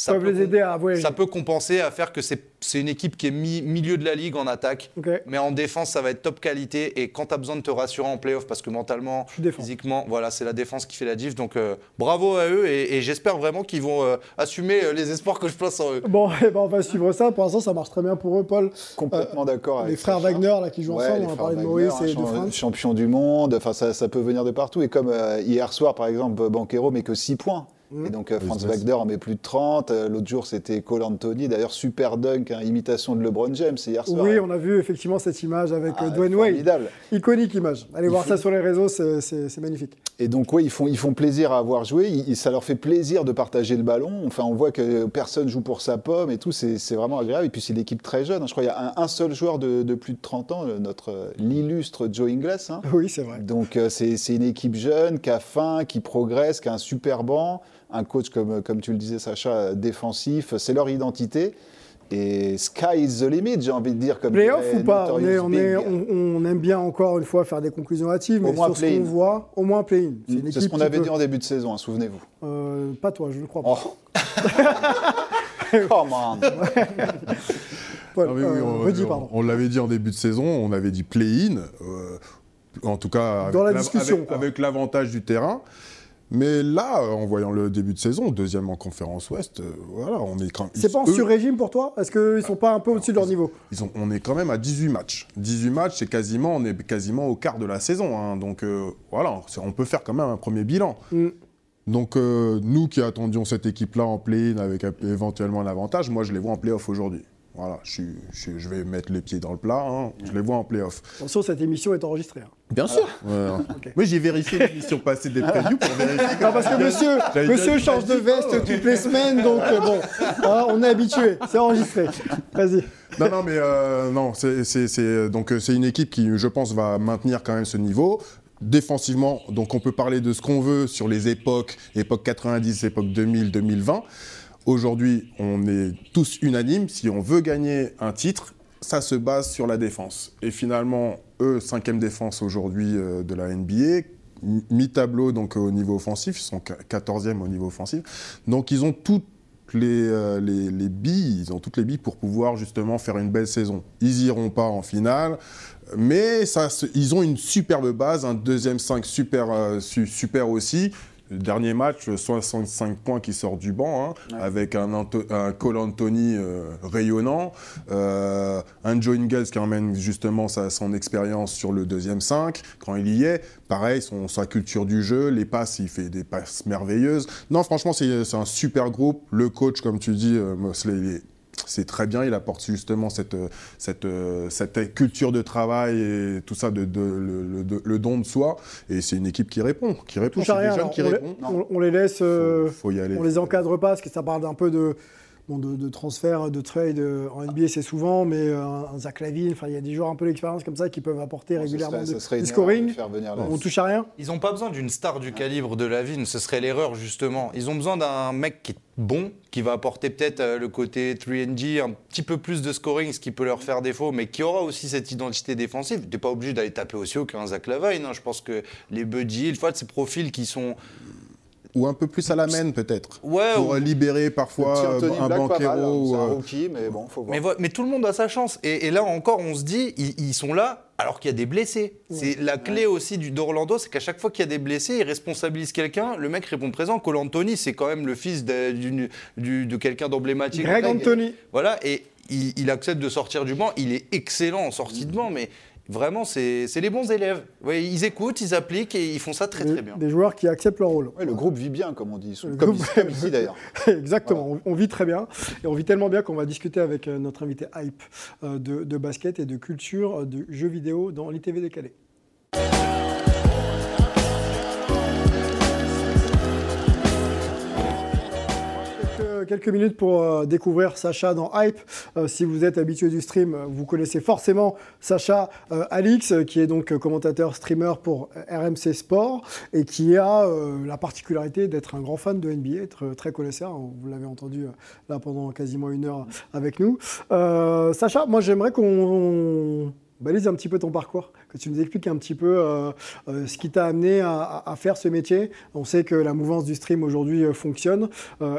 [SPEAKER 8] ça peut
[SPEAKER 5] les aider à voyager.
[SPEAKER 8] ça peut compenser à faire que c'est une équipe qui est mi- milieu de la ligue en attaque. Mais en défense, ça va être top qualité. Et quand tu as besoin de te rassurer en playoff, parce que mentalement, physiquement, voilà, c'est la défense qui fait la diff. Donc euh, bravo à eux. Et, et j'espère vraiment qu'ils vont euh, assumer euh, les espoirs que je place en eux.
[SPEAKER 5] Bon, eh ben, on va suivre ça. Pour l'instant, ça marche très bien pour eux, Paul.
[SPEAKER 6] Complètement d'accord
[SPEAKER 5] Les frères
[SPEAKER 6] Sacha.
[SPEAKER 5] Wagner là, qui jouent
[SPEAKER 6] Ouais,
[SPEAKER 5] ensemble,
[SPEAKER 6] les
[SPEAKER 5] on a
[SPEAKER 6] frères
[SPEAKER 5] parlé de
[SPEAKER 6] Wagner,
[SPEAKER 5] Maurice et de Franz.
[SPEAKER 6] Champion du monde, enfin ça, ça peut venir de partout. Et comme euh, hier soir, par exemple, Banquero met que 6 points. Et donc euh, Franz Wagner en met plus de 30. Euh, L'autre jour, c'était Cole Anthony. D'ailleurs, super dunk, hein, imitation de LeBron James hier soir.
[SPEAKER 5] Oui, on a vu effectivement cette image avec
[SPEAKER 6] Ah,
[SPEAKER 5] euh, Dwayne Wade.
[SPEAKER 6] formidable.
[SPEAKER 5] Iconique image. Allez voir ça sur les réseaux, c'est- magnifique.
[SPEAKER 6] Et donc, oui, ils font, ils font plaisir à avoir joué. Ils- ça leur fait plaisir de partager le ballon. Enfin, on voit que personne joue pour sa pomme et tout. C'est vraiment agréable. Et puis, c'est une équipe très jeune. hein. Je crois qu'il y a un, un seul joueur de, de plus de 30 ans, notre l'illustre Joe Ingles. hein.
[SPEAKER 5] Oui, c'est vrai.
[SPEAKER 6] Donc, euh, c'est c'est une équipe jeune qui a faim, qui progresse, qui a un super banc. Un coach, comme, comme tu le disais, Sacha, défensif. C'est leur identité. Et sky is the limit, j'ai envie de dire. Comme
[SPEAKER 5] Playoff ou pas? On, est,
[SPEAKER 6] Notorious
[SPEAKER 5] on, est-
[SPEAKER 6] Big.
[SPEAKER 5] on- on aime bien encore une fois faire des conclusions hâtives, mais
[SPEAKER 6] Au moins
[SPEAKER 5] sur ce
[SPEAKER 6] play-in.
[SPEAKER 5] qu'on voit, au moins play-in. C'est
[SPEAKER 6] ce qu'on avait
[SPEAKER 5] peut-
[SPEAKER 6] dit en début de saison, hein, souvenez-vous.
[SPEAKER 5] Euh, pas toi, je ne crois pas.
[SPEAKER 6] Oh. Come on.
[SPEAKER 5] Paul,
[SPEAKER 7] oui, oui,
[SPEAKER 5] euh,
[SPEAKER 7] on,
[SPEAKER 5] redis,
[SPEAKER 7] on- l'avait dit en début de saison, on avait dit play-in, euh, en tout cas
[SPEAKER 5] Dans
[SPEAKER 7] avec l'avantage du terrain. Mais là, en voyant le début de saison, deuxième en conférence Ouest, euh, voilà, on est quand même.
[SPEAKER 5] C'est pas en sur-régime pour toi Est-ce qu'ils sont pas un peu au-dessus de leur niveau
[SPEAKER 7] ils ont- on est quand même à 18 matchs. 18 matchs, c'est quasiment, on est quasiment au quart de la saison. hein. donc euh, voilà, on peut faire quand même un premier bilan.
[SPEAKER 5] Mm.
[SPEAKER 7] Donc euh, nous qui attendions cette équipe-là en play-in avec éventuellement l'avantage, moi je les vois en play-off aujourd'hui. Voilà, je, vais mettre les pieds dans le plat, hein. je les vois en play-off.
[SPEAKER 5] Attention, cette émission est enregistrée. hein.
[SPEAKER 7] Bien sûr. Moi j'ai vérifié l'émission passée des previews pour vérifier.
[SPEAKER 5] Non, parce que monsieur, monsieur change de veste toutes les semaines, donc euh, bon, hein, on est habitué. C'est enregistré. Vas-y.
[SPEAKER 7] Non, non, mais euh, non, c'est- donc euh, c'est une équipe qui, je pense, va maintenir quand même ce niveau. Défensivement, donc on peut parler de ce qu'on veut sur les époques, époque 90, époque 2000, 2020. Aujourd'hui, on est tous unanimes. Si on veut gagner un titre, ça se base sur la défense. Et finalement, eux, cinquième défense aujourd'hui euh, de la NBA, mi- mi-tableau donc au niveau offensif, ils sont qu- 14e au niveau offensif. Donc ils ont toutes les, euh, les, les billes, ils ont toutes les billes pour pouvoir justement faire une belle saison. Ils iront pas en finale, mais ils ont une superbe base, un deuxième 5 super, euh, su- super aussi. Le dernier match, 65 points qui sort du banc, hein, avec un, Anto- un Cole Anthony euh, rayonnant, euh, un Joe Ingles qui emmène justement sa, son expérience sur le deuxième 5 quand il y est. Pareil, son, sa culture du jeu, les passes, il fait des passes merveilleuses. Non, franchement, c'est c'est un super groupe. Le coach, comme tu dis, euh, Mosley, il est- c'est très bien, il apporte justement cette, euh, cette, euh, cette culture de travail et tout ça, de, de- le, le- de- le don de soi. Et c'est une équipe qui répond, qui répond. Des jeunes qui
[SPEAKER 5] on, les,
[SPEAKER 7] répondent.
[SPEAKER 5] on- on les laisse, euh,
[SPEAKER 7] Faut y aller.
[SPEAKER 5] on les encadre pas, parce que ça parle d'un peu de, bon, de, de transfert, de trade. euh, En NBA, c'est souvent, mais euh, un Zach Lavine, enfin, il y a des joueurs un peu d'expérience comme ça qui peuvent apporter régulièrement
[SPEAKER 6] serait-
[SPEAKER 5] de- du scoring.
[SPEAKER 6] de faire venir là.
[SPEAKER 5] On touche à rien.
[SPEAKER 8] Ils n'ont pas besoin d'une star du calibre de Lavigne, ce serait l'erreur justement. Ils ont besoin d'un mec qui est bon, qui va apporter peut-être euh, le côté 3D, un petit peu plus de scoring, ce qui peut leur faire défaut, mais qui aura aussi cette identité défensive. Tu n'es pas obligé d'aller taper aussi haut qu'un Zach Lavine. hein. Je pense que les Buddy, il faut ces profils qui sont.
[SPEAKER 7] Ou un peu plus à la main, peut-être.
[SPEAKER 8] Ouais,
[SPEAKER 7] Pour
[SPEAKER 8] ou-
[SPEAKER 7] euh, libérer parfois euh, un banquero.
[SPEAKER 6] hein,
[SPEAKER 7] ou,
[SPEAKER 6] un
[SPEAKER 7] euh,
[SPEAKER 6] rookie, mais bon, faut voir.
[SPEAKER 8] Mais, tout le monde a sa chance. Et, et là encore, on se dit, ils, ils sont là alors qu'il y a des blessés. C'est la clé aussi du d'Orlando, c'est qu'à chaque fois qu'il y a des blessés, ils responsabilisent quelqu'un. Le mec répond présent. Cole Anthony, c'est quand même le fils de, d'une- du- de quelqu'un d'emblématique.
[SPEAKER 5] Greg Anthony.
[SPEAKER 8] Voilà, et il, il accepte de sortir du banc. Il est excellent en sortie de banc, mais vraiment, c'est c'est les bons élèves. Ouais, ils écoutent, ils appliquent et ils font ça très
[SPEAKER 5] Des,
[SPEAKER 8] très bien.
[SPEAKER 5] des joueurs qui acceptent leur rôle.
[SPEAKER 6] Ouais, le groupe vit bien, comme on dit.
[SPEAKER 5] Le
[SPEAKER 6] Comme,
[SPEAKER 5] groupe-
[SPEAKER 6] ici, comme ici, d'ailleurs.
[SPEAKER 5] Exactement, on, on vit très bien. Et on vit tellement bien qu'on va discuter avec euh, notre invité Hype euh, de, de basket et de culture euh, de jeux vidéo dans l'ITV décalé. Quelques- minutes pour euh, découvrir Sacha dans Hype. Euh, si vous êtes habitué du stream, euh, vous connaissez forcément Sacha Alix, qui est donc commentateur streamer pour RMC Sport et qui a la particularité d'être un grand fan de NBA, être très connaisseur. Vous l'avez entendu là pendant quasiment une heure avec nous. Sacha, moi j'aimerais qu'on balise un petit peu ton parcours, que tu nous expliques un petit peu euh, euh, ce qui t'a amené à, faire ce métier. On sait que la mouvance du stream aujourd'hui euh, fonctionne.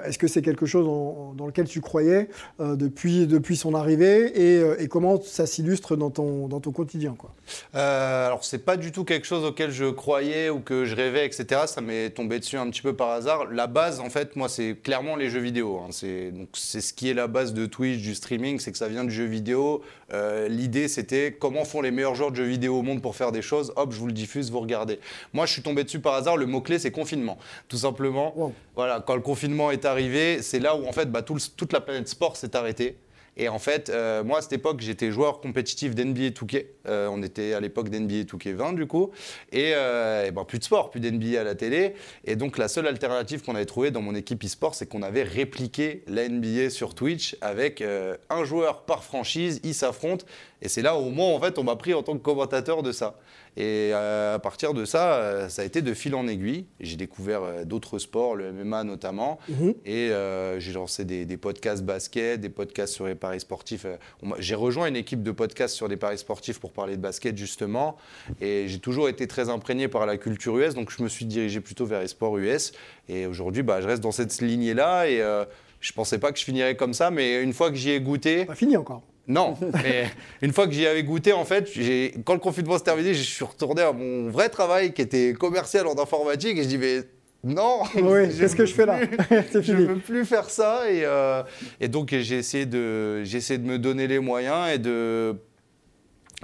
[SPEAKER 5] Est-ce que c'est quelque chose dans lequel tu croyais depuis, depuis son arrivée et, comment ça s'illustre dans ton, dans ton quotidien quoi?
[SPEAKER 8] Euh, alors, c'est pas du tout quelque chose auquel je croyais ou que je rêvais, etc. Ça m'est tombé dessus un petit peu par hasard. La base, en fait, moi, c'est clairement les jeux vidéo. hein. C'est ce qui est la base de Twitch, du streaming, c'est que ça vient du jeu vidéo. Euh, L'idée, c'était comment font les meilleurs joueurs de jeux vidéo au monde pour faire des choses, hop, je vous le diffuse, vous regardez. Moi, je suis tombé dessus par hasard. Le mot-clé, c'est confinement. Tout simplement.
[SPEAKER 5] Wow.
[SPEAKER 8] Voilà, quand le confinement est arrivé, c'est là où en fait bah, tout le- toute la planète sport s'est arrêtée. Et en fait, euh, moi à cette époque, j'étais joueur compétitif d'NBA 2K. Euh, on était à l'époque d'NBA 2K 20 du coup. Et, euh, ben, plus de sport, plus d'NBA à la télé. Et donc la seule alternative qu'on avait trouvée dans mon équipe e-sport, c'est qu'on avait répliqué la NBA sur Twitch avec euh, un joueur par franchise, ils s'affrontent. Et c'est là au moins en fait on m'a pris en tant que commentateur de ça. Et euh, à partir de ça, euh, ça a été de fil en aiguille. J'ai découvert euh, d'autres sports, le MMA notamment. Et euh, j'ai lancé des, des podcasts basket, des podcasts sur les paris sportifs. J'ai rejoint une équipe de podcasts sur des paris sportifs pour parler de basket justement. Et j'ai toujours été très imprégné par la culture US, donc je me suis dirigé plutôt vers les sports US. Et aujourd'hui, bah, je reste dans cette lignée-là. Et euh, je pensais pas que je finirais comme ça, mais une fois que j'y ai goûté,
[SPEAKER 5] Pas fini encore.
[SPEAKER 8] Non, mais une fois que j'y avais goûté, en fait, quand le confinement s'est terminé, je suis retourné à mon vrai travail qui était commercial en informatique et je dis mais non,
[SPEAKER 5] Oui, qu'est-ce que je fais là
[SPEAKER 8] je
[SPEAKER 5] fini.
[SPEAKER 8] veux plus faire ça et, euh, et donc j'ai essayé de essayé de me donner les moyens et de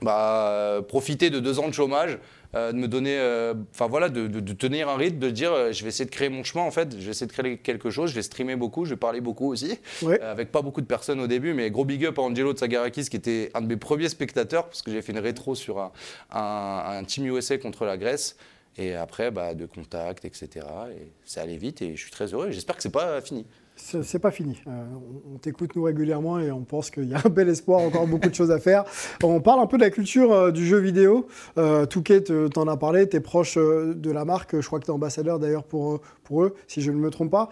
[SPEAKER 8] bah, profiter de deux ans de chômage, euh, de me donner, euh, enfin voilà, de, de- de tenir un rythme, de dire euh, je vais essayer de créer mon chemin en fait, je vais essayer de créer quelque chose, je vais streamer beaucoup, je vais parler beaucoup aussi,
[SPEAKER 5] Ouais.
[SPEAKER 8] avec pas beaucoup de personnes au début, mais gros big up à Angelo Tsagarakis qui était un de mes premiers spectateurs parce que j'ai fait une rétro sur un, un- un team USA contre la Grèce. Et après, bah, de contact, etc. Et ça allait vite et je suis très heureux. J'espère que c'est pas fini.
[SPEAKER 5] C'est pas fini. Euh, on t'écoute nous régulièrement et on pense qu'il y a un bel espoir, encore beaucoup de choses à faire. On parle un peu de la culture euh, du jeu vidéo. Euh, Touquet, te- t'en as parlé, tu es proche euh, de la marque. Je crois que tu es ambassadeur d'ailleurs pour, pour eux, si je ne me trompe pas.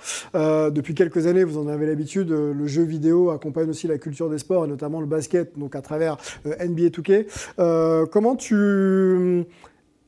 [SPEAKER 5] Depuis quelques années, vous en avez l'habitude, le jeu vidéo accompagne aussi la culture des sports et notamment le basket, donc à travers NBA Touquet. Comment tu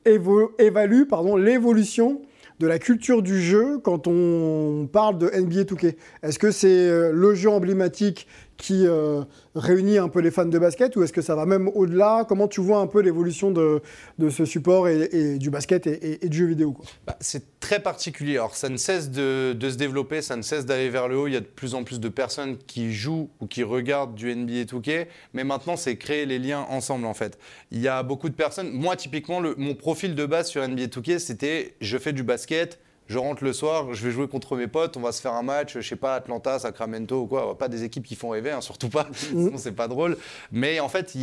[SPEAKER 5] évalues l'évolution de la culture du jeu quand on parle de NBA 2K Est-ce que c'est euh, le jeu emblématique qui euh, réunit un peu les fans de basket ou est-ce que ça va même au-delà? Comment tu vois un peu l'évolution de, ce support et, du basket et, du jeu vidéo
[SPEAKER 8] Bah, c'est très particulier. Alors, ça ne cesse de, se développer, ça ne cesse d'aller vers le haut. Il y a de plus en plus de personnes qui jouent ou qui regardent du NBA 2K. Mais maintenant, c'est créer les liens ensemble, en fait. Il y a beaucoup de personnes. Moi, typiquement, mon profil de base sur NBA 2K, c'était je fais du basket. Je rentre le soir, je vais jouer contre mes potes, on va se faire un match, je sais pas, Atlanta, Sacramento ou quoi. Pas des équipes qui font rêver, hein, surtout pas, sinon c'est pas drôle. Mais en fait,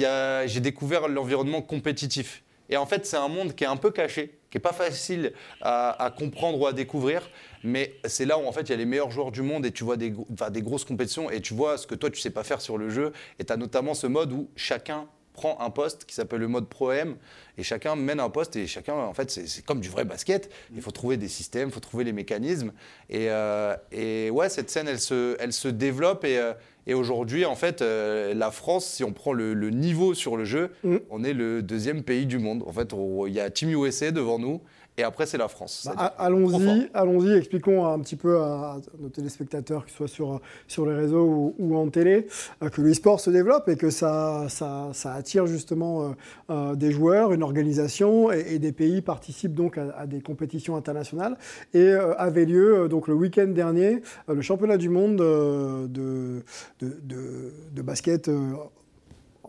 [SPEAKER 8] j'ai découvert l'environnement compétitif. Et en fait, c'est un monde qui est un peu caché, qui est pas facile à, à comprendre ou à découvrir. Mais c'est là où en fait il y a les meilleurs joueurs du monde et tu vois des, gros- enfin, des grosses compétitions et tu vois ce que toi tu sais pas faire sur le jeu. Et tu as notamment ce mode où chacun prend un poste qui s'appelle le mode Pro-M et chacun mène un poste et chacun en fait c'est comme du vrai basket. Il faut trouver des systèmes, il faut trouver les mécanismes. Et, euh, et ouais, cette scène elle se, elle se développe et, euh, et aujourd'hui en fait euh, la France, si on prend le, le niveau sur le jeu,
[SPEAKER 5] Mm.
[SPEAKER 8] on est le deuxième pays du monde. En fait, il y a Team USA devant nous et après c'est la France.
[SPEAKER 5] Bah. Allons-y, allons-y, expliquons un petit peu à nos téléspectateurs, que ce soit sur, sur les réseaux ou, ou en télé, euh, que le sport se développe et que ça, ça, ça attire justement euh, euh, des joueurs, une organisation et, et des pays participent donc à, à des compétitions internationales. Et euh, avait lieu donc le week-end dernier le championnat du monde de, de, de- de basket.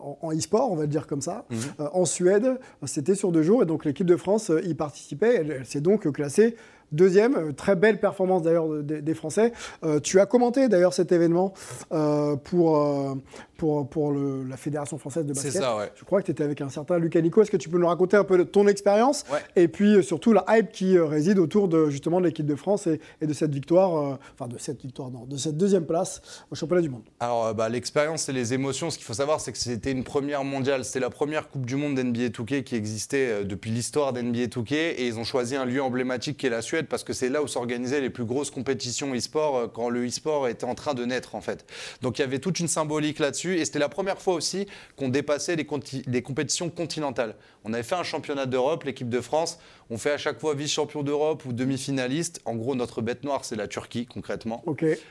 [SPEAKER 5] En en e-sport, on va le dire comme ça, euh, en Suède. C'était sur deux jours et donc l'équipe de France euh, y participait. Elle, elle s'est donc classée deuxième. Euh, Très belle performance d'ailleurs de- des- des Français. Euh, tu as commenté d'ailleurs cet événement euh, pour, euh, pour, pour le- la Fédération française de
[SPEAKER 8] C'est
[SPEAKER 5] basket.
[SPEAKER 8] ça, ouais.
[SPEAKER 5] Je crois que tu étais avec un certain Lucas Nico. Est-ce que tu peux nous raconter un peu ton expérience
[SPEAKER 8] Ouais.
[SPEAKER 5] et puis euh, surtout la hype qui euh, réside autour de justement de l'équipe de France et, et de cette victoire, euh, enfin de cette victoire, non, de cette deuxième place au championnat du monde?
[SPEAKER 8] Alors, bah, l'expérience et les émotions, ce qu'il faut savoir, c'est que c'était une première mondiale. C'était la première Coupe du Monde d'NBA 2K qui existait depuis l'histoire d'NBA 2K. Et ils ont choisi un lieu emblématique qui est la Suède parce que c'est là où s'organisaient les plus grosses compétitions e-sport quand le e-sport était en train de naître, en fait. Donc, il y avait toute une symbolique là-dessus. Et c'était la première fois aussi qu'on dépassait les, compétitions continentales. On avait fait un championnat d'Europe, l'équipe de France. On fait à chaque fois vice-champion d'Europe ou demi-finaliste. En gros, notre bête noire, c'est la Turquie, concrètement.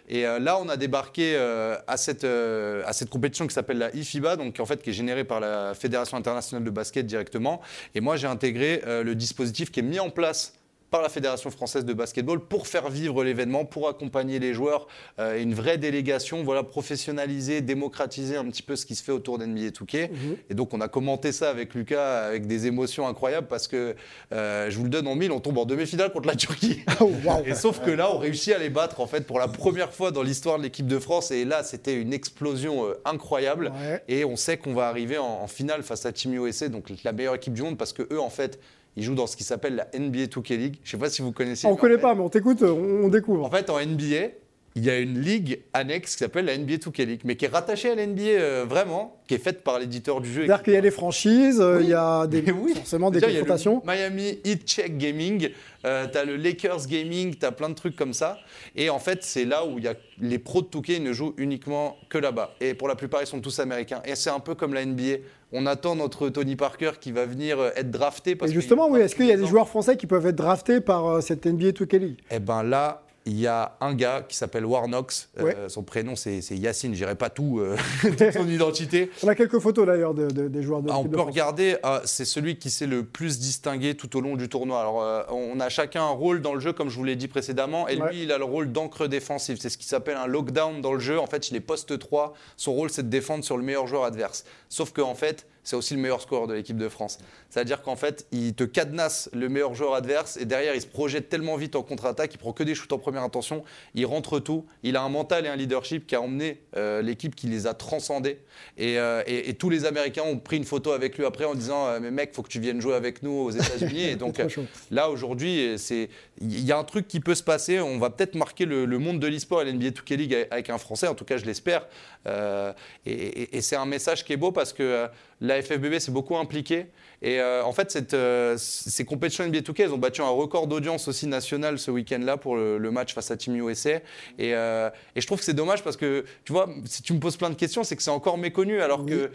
[SPEAKER 8] Et euh, là, on a débarqué euh, à, cette, euh, à cette compétition qui s'appelle la IFIBA, donc en fait qui est générée par la Fédération internationale de basket directement. Et moi, j'ai intégré le dispositif qui est mis en place par la Fédération française de basketball pour faire vivre l'événement, pour accompagner les joueurs, euh, une vraie délégation, voilà, professionnaliser, démocratiser un petit peu ce qui se fait autour d'NBA 2K. Et donc on a commenté ça avec Lucas avec des émotions incroyables parce que euh, je vous le donne en mille, on tombe en demi-finale contre la Turquie. Et sauf que là, on réussit à les battre en fait pour la première fois dans l'histoire de l'équipe de France. Et là, c'était une explosion euh, incroyable.
[SPEAKER 5] Ouais.
[SPEAKER 8] Et on sait qu'on va arriver en, en finale face à Team USA, donc la meilleure équipe du monde, parce que eux, en fait, ils jouent dans ce qui s'appelle la NBA 2K League. Je sais pas si vous connaissez.
[SPEAKER 5] On
[SPEAKER 8] en
[SPEAKER 5] connaît
[SPEAKER 8] fait-
[SPEAKER 5] pas, mais on t'écoute, on, on découvre.
[SPEAKER 8] En fait, en NBA, il y a une ligue annexe qui s'appelle la NBA 2K League, mais qui est rattachée à la NBA euh, vraiment, qui est faite par l'éditeur du jeu.
[SPEAKER 5] C'est-à-dire qu'il y a des franchises, euh,
[SPEAKER 8] Oui.
[SPEAKER 5] il y a des,
[SPEAKER 8] oui.
[SPEAKER 5] forcément des
[SPEAKER 8] Déjà, il y a le
[SPEAKER 5] confrontations.
[SPEAKER 8] Miami Heat Check Gaming, euh, t'as le Lakers Gaming, t'as plein de trucs comme ça. Et en fait, c'est là où il y a les pros de Touquet ne jouent uniquement que là-bas. Et pour la plupart, ils sont tous américains. Et c'est un peu comme la NBA. On attend notre Tony Parker qui va venir euh, être drafté. Parce
[SPEAKER 5] Et justement, oui, est-ce qu'il y a des joueurs français qui peuvent être draftés par cette NBA 2K League?
[SPEAKER 8] Eh ben là, il y a un gars qui s'appelle Warnox. Euh, son prénom, c'est Yacine. Je dirai pas tout, euh, toute son identité.
[SPEAKER 5] On a quelques photos d'ailleurs de- de- des joueurs de
[SPEAKER 8] Ah, on
[SPEAKER 5] de
[SPEAKER 8] peut regarder, ah, c'est celui qui s'est le plus distingué tout au long du tournoi. Alors, euh, on a chacun un rôle dans le jeu, comme je vous l'ai dit précédemment, et lui, il a le rôle d'encre défensif. C'est ce qui s'appelle un lockdown dans le jeu. En fait, il est poste 3. Son rôle, c'est de défendre sur le meilleur joueur adverse. Sauf qu'en en fait, c'est aussi le meilleur scoreur de l'équipe de France. C'est-à-dire qu'en fait, il te cadenasse le meilleur joueur adverse et derrière, il se projette tellement vite en contre-attaque, il prend que des shoots en première intention, il rentre tout. Il a un mental et un leadership qui a emmené euh, l'équipe qui les a transcendés. Et, euh, et- et tous les Américains ont pris une photo avec lui après en disant euh, Mais mec, faut que tu viennes jouer avec nous aux États-Unis. et donc. Là, aujourd'hui, il y a un truc qui peut se passer. On va peut-être marquer le, le monde de l'e-sport et l'NBA 2K League avec- un Français. En tout cas, je l'espère. Et et- c'est un message qui est beau parce que euh, la FFBB s'est beaucoup impliquée. Et euh, en fait, cette, euh, ces compétitions NBA 2K, elles ont battu un record d'audience aussi national ce week-end-là pour le, le match face à Team USA. Et, euh, et je trouve que c'est dommage parce que, tu vois, si tu me poses plein de questions, c'est que c'est encore méconnu alors que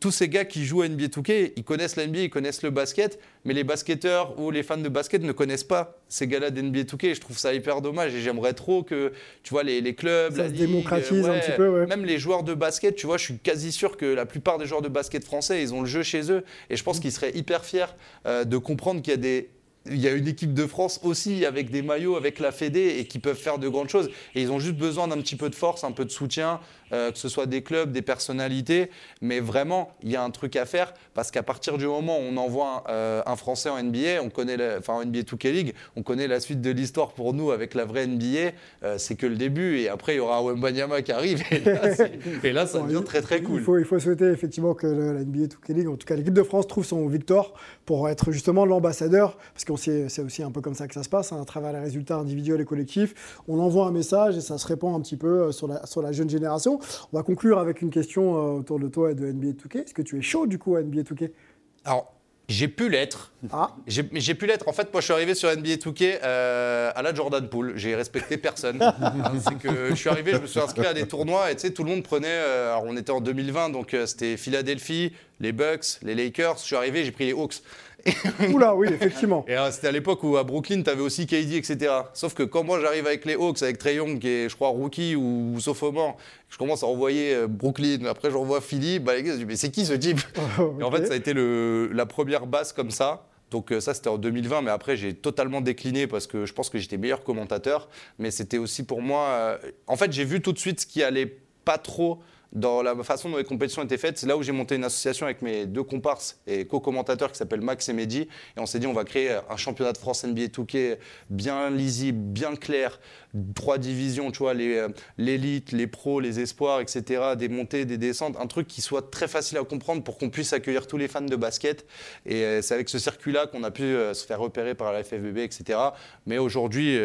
[SPEAKER 8] tous ces gars qui jouent à NBA 2K, ils connaissent la NBA, ils connaissent le basket, mais les basketteurs ou les fans de basket ne connaissent pas ces gars-là d'NBA 2K. Et je trouve ça hyper dommage et j'aimerais trop que, tu vois, les, les clubs,
[SPEAKER 5] Ça
[SPEAKER 8] la
[SPEAKER 5] se
[SPEAKER 8] ligue,
[SPEAKER 5] démocratise un petit peu, ouais.
[SPEAKER 8] même les joueurs de basket, tu vois, je suis quasi sûr que la plupart des joueurs de basket français, ils ont le jeu chez eux. Et je pense qu'ils seraient hyper fiers euh, de comprendre qu'il y a des il y a une équipe de France aussi avec des maillots, avec la Fédé et qui peuvent faire de grandes choses. Et ils ont juste besoin d'un petit peu de force, un peu de soutien, euh, que ce soit des clubs, des personnalités. Mais vraiment, il y a un truc à faire parce qu'à partir du moment où on envoie un, euh, un Français en NBA, on connaît, la- enfin en NBA 2K League, on connaît la suite de l'histoire pour nous avec la vraie NBA. Euh, c'est que le début et après il y aura un Wembanyama qui arrive et là, c'est- et là, ça
[SPEAKER 5] Bon,
[SPEAKER 8] devient très très cool.
[SPEAKER 5] Il faut, il faut souhaiter effectivement que le- la NBA 2K League, en tout cas l'équipe de France, trouve son victoire pour être justement l'ambassadeur, parce que c'est aussi un peu comme ça que ça se passe, hein, à travers les résultats individuels et collectifs. On envoie un message et ça se répand un petit peu sur la, sur la jeune génération. On va conclure avec une question euh, autour de toi et de NBA 2K. Est-ce que tu es chaud du coup à NBA 2K
[SPEAKER 8] Alors, j'ai pu l'être.
[SPEAKER 5] Ah,
[SPEAKER 8] J'ai pu l'être. En fait, moi, je suis arrivé sur NBA 2K euh, à la Jordan Pool. J'ai respecté personne. c'est que je suis arrivé, je me suis inscrit à des tournois et tu sais, tout le monde prenait. euh, alors, on était en 2020, donc euh, c'était Philadelphie, les Bucks, les Lakers. Je suis arrivé, j'ai pris les Hawks.
[SPEAKER 5] oula, oui, effectivement.
[SPEAKER 8] Et euh, c'était à l'époque où à Brooklyn, tu avais aussi KD, etc. Sauf que quand moi j'arrive avec les Hawks, avec Trey Young, qui est, je crois, rookie ou, sophomore, je commence à envoyer euh, Brooklyn, après je revois Philly, bah les gars, je dis, mais c'est qui ce type? Et en fait, ça a été le- la première base comme ça. Donc euh, ça, c'était en 2020, mais après, j'ai totalement décliné parce que je pense que j'étais meilleur commentateur. Mais c'était aussi pour moi... En fait, j'ai vu tout de suite ce qui allait pas trop dans la façon dont les compétitions étaient faites. C'est là où j'ai monté une association avec mes deux comparses et co-commentateurs qui s'appellent Max et Mehdi. Et on s'est dit, on va créer un championnat de France NBA 2K bien lisible, bien clair. Trois divisions, tu vois, les, euh, l'élite, les pros, les espoirs, etc. Des montées, des descentes. Un truc qui soit très facile à comprendre pour qu'on puisse accueillir tous les fans de basket. Et euh, c'est avec ce circuit-là qu'on a pu euh, se faire repérer par la FFBB, etc. Mais aujourd'hui,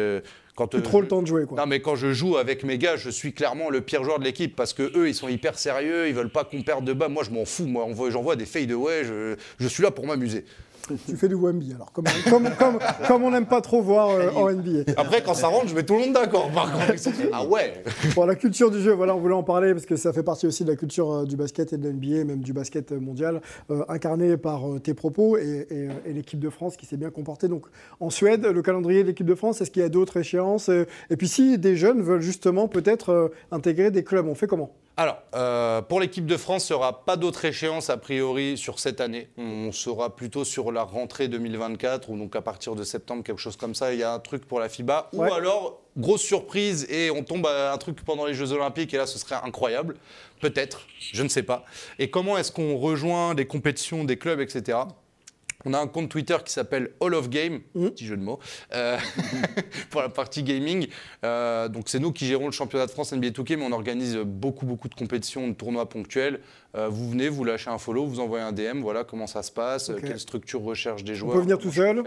[SPEAKER 8] quand euh,
[SPEAKER 5] trop
[SPEAKER 8] je-
[SPEAKER 5] le temps de jouer, quoi.
[SPEAKER 8] non, mais quand je joue avec mes gars, je suis clairement le pire joueur de l'équipe parce que eux, ils sont hyper sérieux, ils veulent pas qu'on perde de bas. Moi, je m'en fous. Moi, j'envoie des fade away. Je, je suis là pour m'amuser.
[SPEAKER 5] Tu fais du Wemby, alors, comme, comme, comme, comme on n'aime pas trop voir euh, en NBA.
[SPEAKER 8] Après, quand ça rentre, je mets tout le monde d'accord. Par contre, ah ouais.
[SPEAKER 5] Bon, la culture du jeu, voilà, on voulait en parler parce que ça fait partie aussi de la culture euh, du basket et de l'NBA, même du basket mondial, euh, incarné par euh, tes propos et, et, et l'équipe de France qui s'est bien comportée. Donc, en Suède, le calendrier de l'équipe de France, est-ce qu'il y a d'autres échéances Et puis, si des jeunes veulent justement peut-être euh, intégrer des clubs, on fait comment?
[SPEAKER 8] Alors, euh, pour l'équipe de France, il n'y aura pas d'autre échéance a priori sur cette année. On sera plutôt sur la rentrée 2024 ou donc à partir de septembre, quelque chose comme ça. Il y a un truc pour la FIBA.
[SPEAKER 5] Ouais.
[SPEAKER 8] Ou alors, grosse surprise et on tombe à un truc pendant les Jeux Olympiques et là, ce serait incroyable. Peut-être, je ne sais pas. Et comment est-ce qu'on rejoint des compétitions, des clubs, etc. On a un compte Twitter qui s'appelle All of Game, petit jeu de mots, euh, pour la partie gaming. Euh, donc c'est nous qui gérons le championnat de France NBA 2K, mais on organise beaucoup beaucoup de compétitions, de tournois ponctuels. Euh, vous venez, vous lâchez un follow, vous envoyez un DM, voilà comment ça se passe, quelle structure recherche des
[SPEAKER 5] On
[SPEAKER 8] joueurs.
[SPEAKER 5] peut venir tout seul.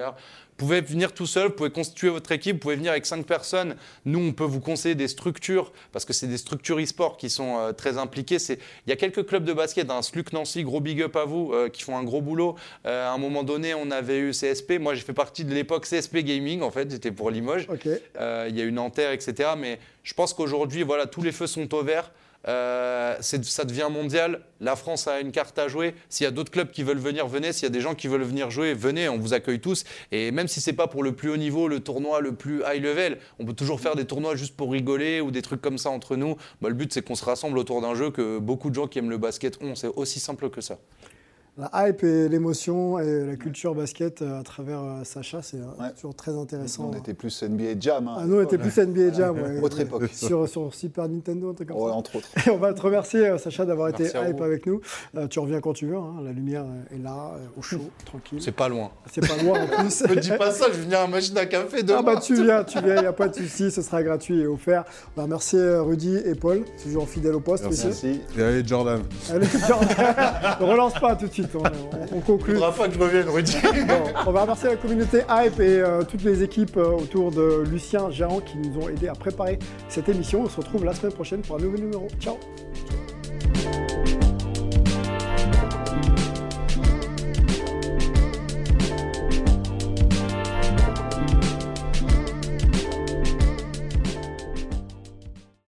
[SPEAKER 8] Vous pouvez venir tout seul, vous pouvez constituer votre équipe, vous pouvez venir avec cinq personnes. Nous, on peut vous conseiller des structures, parce que c'est des structures e-sport qui sont euh, très impliquées. C'est- Il y a quelques clubs de basket, un Sluc Nancy, gros big up à vous, euh, qui font un gros boulot. Euh, à un moment donné, on avait eu CSP. Moi, j'ai fait partie de l'époque CSP Gaming, en fait, j'étais pour Limoges. Il y a eu Nanterre, etc. Mais je pense qu'aujourd'hui, voilà, tous les feux sont au vert. Euh, ça devient mondial. La France a une carte à jouer. S'il y a d'autres clubs qui veulent venir, venez. S'il y a des gens qui veulent venir jouer, venez. On vous accueille tous. Et même si c'est pas pour le plus haut niveau, le tournoi le plus high level, on peut toujours faire des tournois juste pour rigoler ou des trucs comme ça entre nous. Bah, le but, c'est qu'on se rassemble autour d'un jeu que beaucoup de gens qui aiment le basket ont. C'est aussi simple que ça.
[SPEAKER 5] La hype et l'émotion et la culture basket euh, à travers euh, Sacha, c'est euh,
[SPEAKER 6] Ouais.
[SPEAKER 5] toujours très intéressant.
[SPEAKER 6] On était plus NBA Jam. hein.
[SPEAKER 5] Ah, nous, on était plus NBA Jam. ouais.
[SPEAKER 6] Autre époque.
[SPEAKER 5] Sur, sur Super Nintendo, un truc comme
[SPEAKER 6] Ouais,
[SPEAKER 5] ça.
[SPEAKER 6] entre autres.
[SPEAKER 5] Et on va te remercier, Sacha, d'avoir été hype
[SPEAKER 8] vous.
[SPEAKER 5] avec nous. Euh, tu reviens quand tu veux. hein. La lumière est là, au chaud, tranquille.
[SPEAKER 8] C'est pas loin.
[SPEAKER 5] C'est pas loin en plus.
[SPEAKER 8] Me dis pas ça, je venir à la machine à café demain.
[SPEAKER 5] Ah bah tu viens, tu viens, il n'y a pas de souci, ce sera gratuit et offert. On va remercier euh, Rudy et Paul, toujours fidèles au poste,
[SPEAKER 7] Merci.
[SPEAKER 5] messieurs.
[SPEAKER 6] Merci.
[SPEAKER 7] Et allez, Jordan.
[SPEAKER 5] Allez, ne relance pas tout de suite, on, on- on conclut.
[SPEAKER 8] Faudra pas que je revienne, Rudy.
[SPEAKER 5] Bon, on va remercier la communauté Hype et euh, toutes les équipes euh, autour de Lucien Gérant qui nous ont aidés à préparer cette émission. On se retrouve la semaine prochaine pour un nouveau numéro. Ciao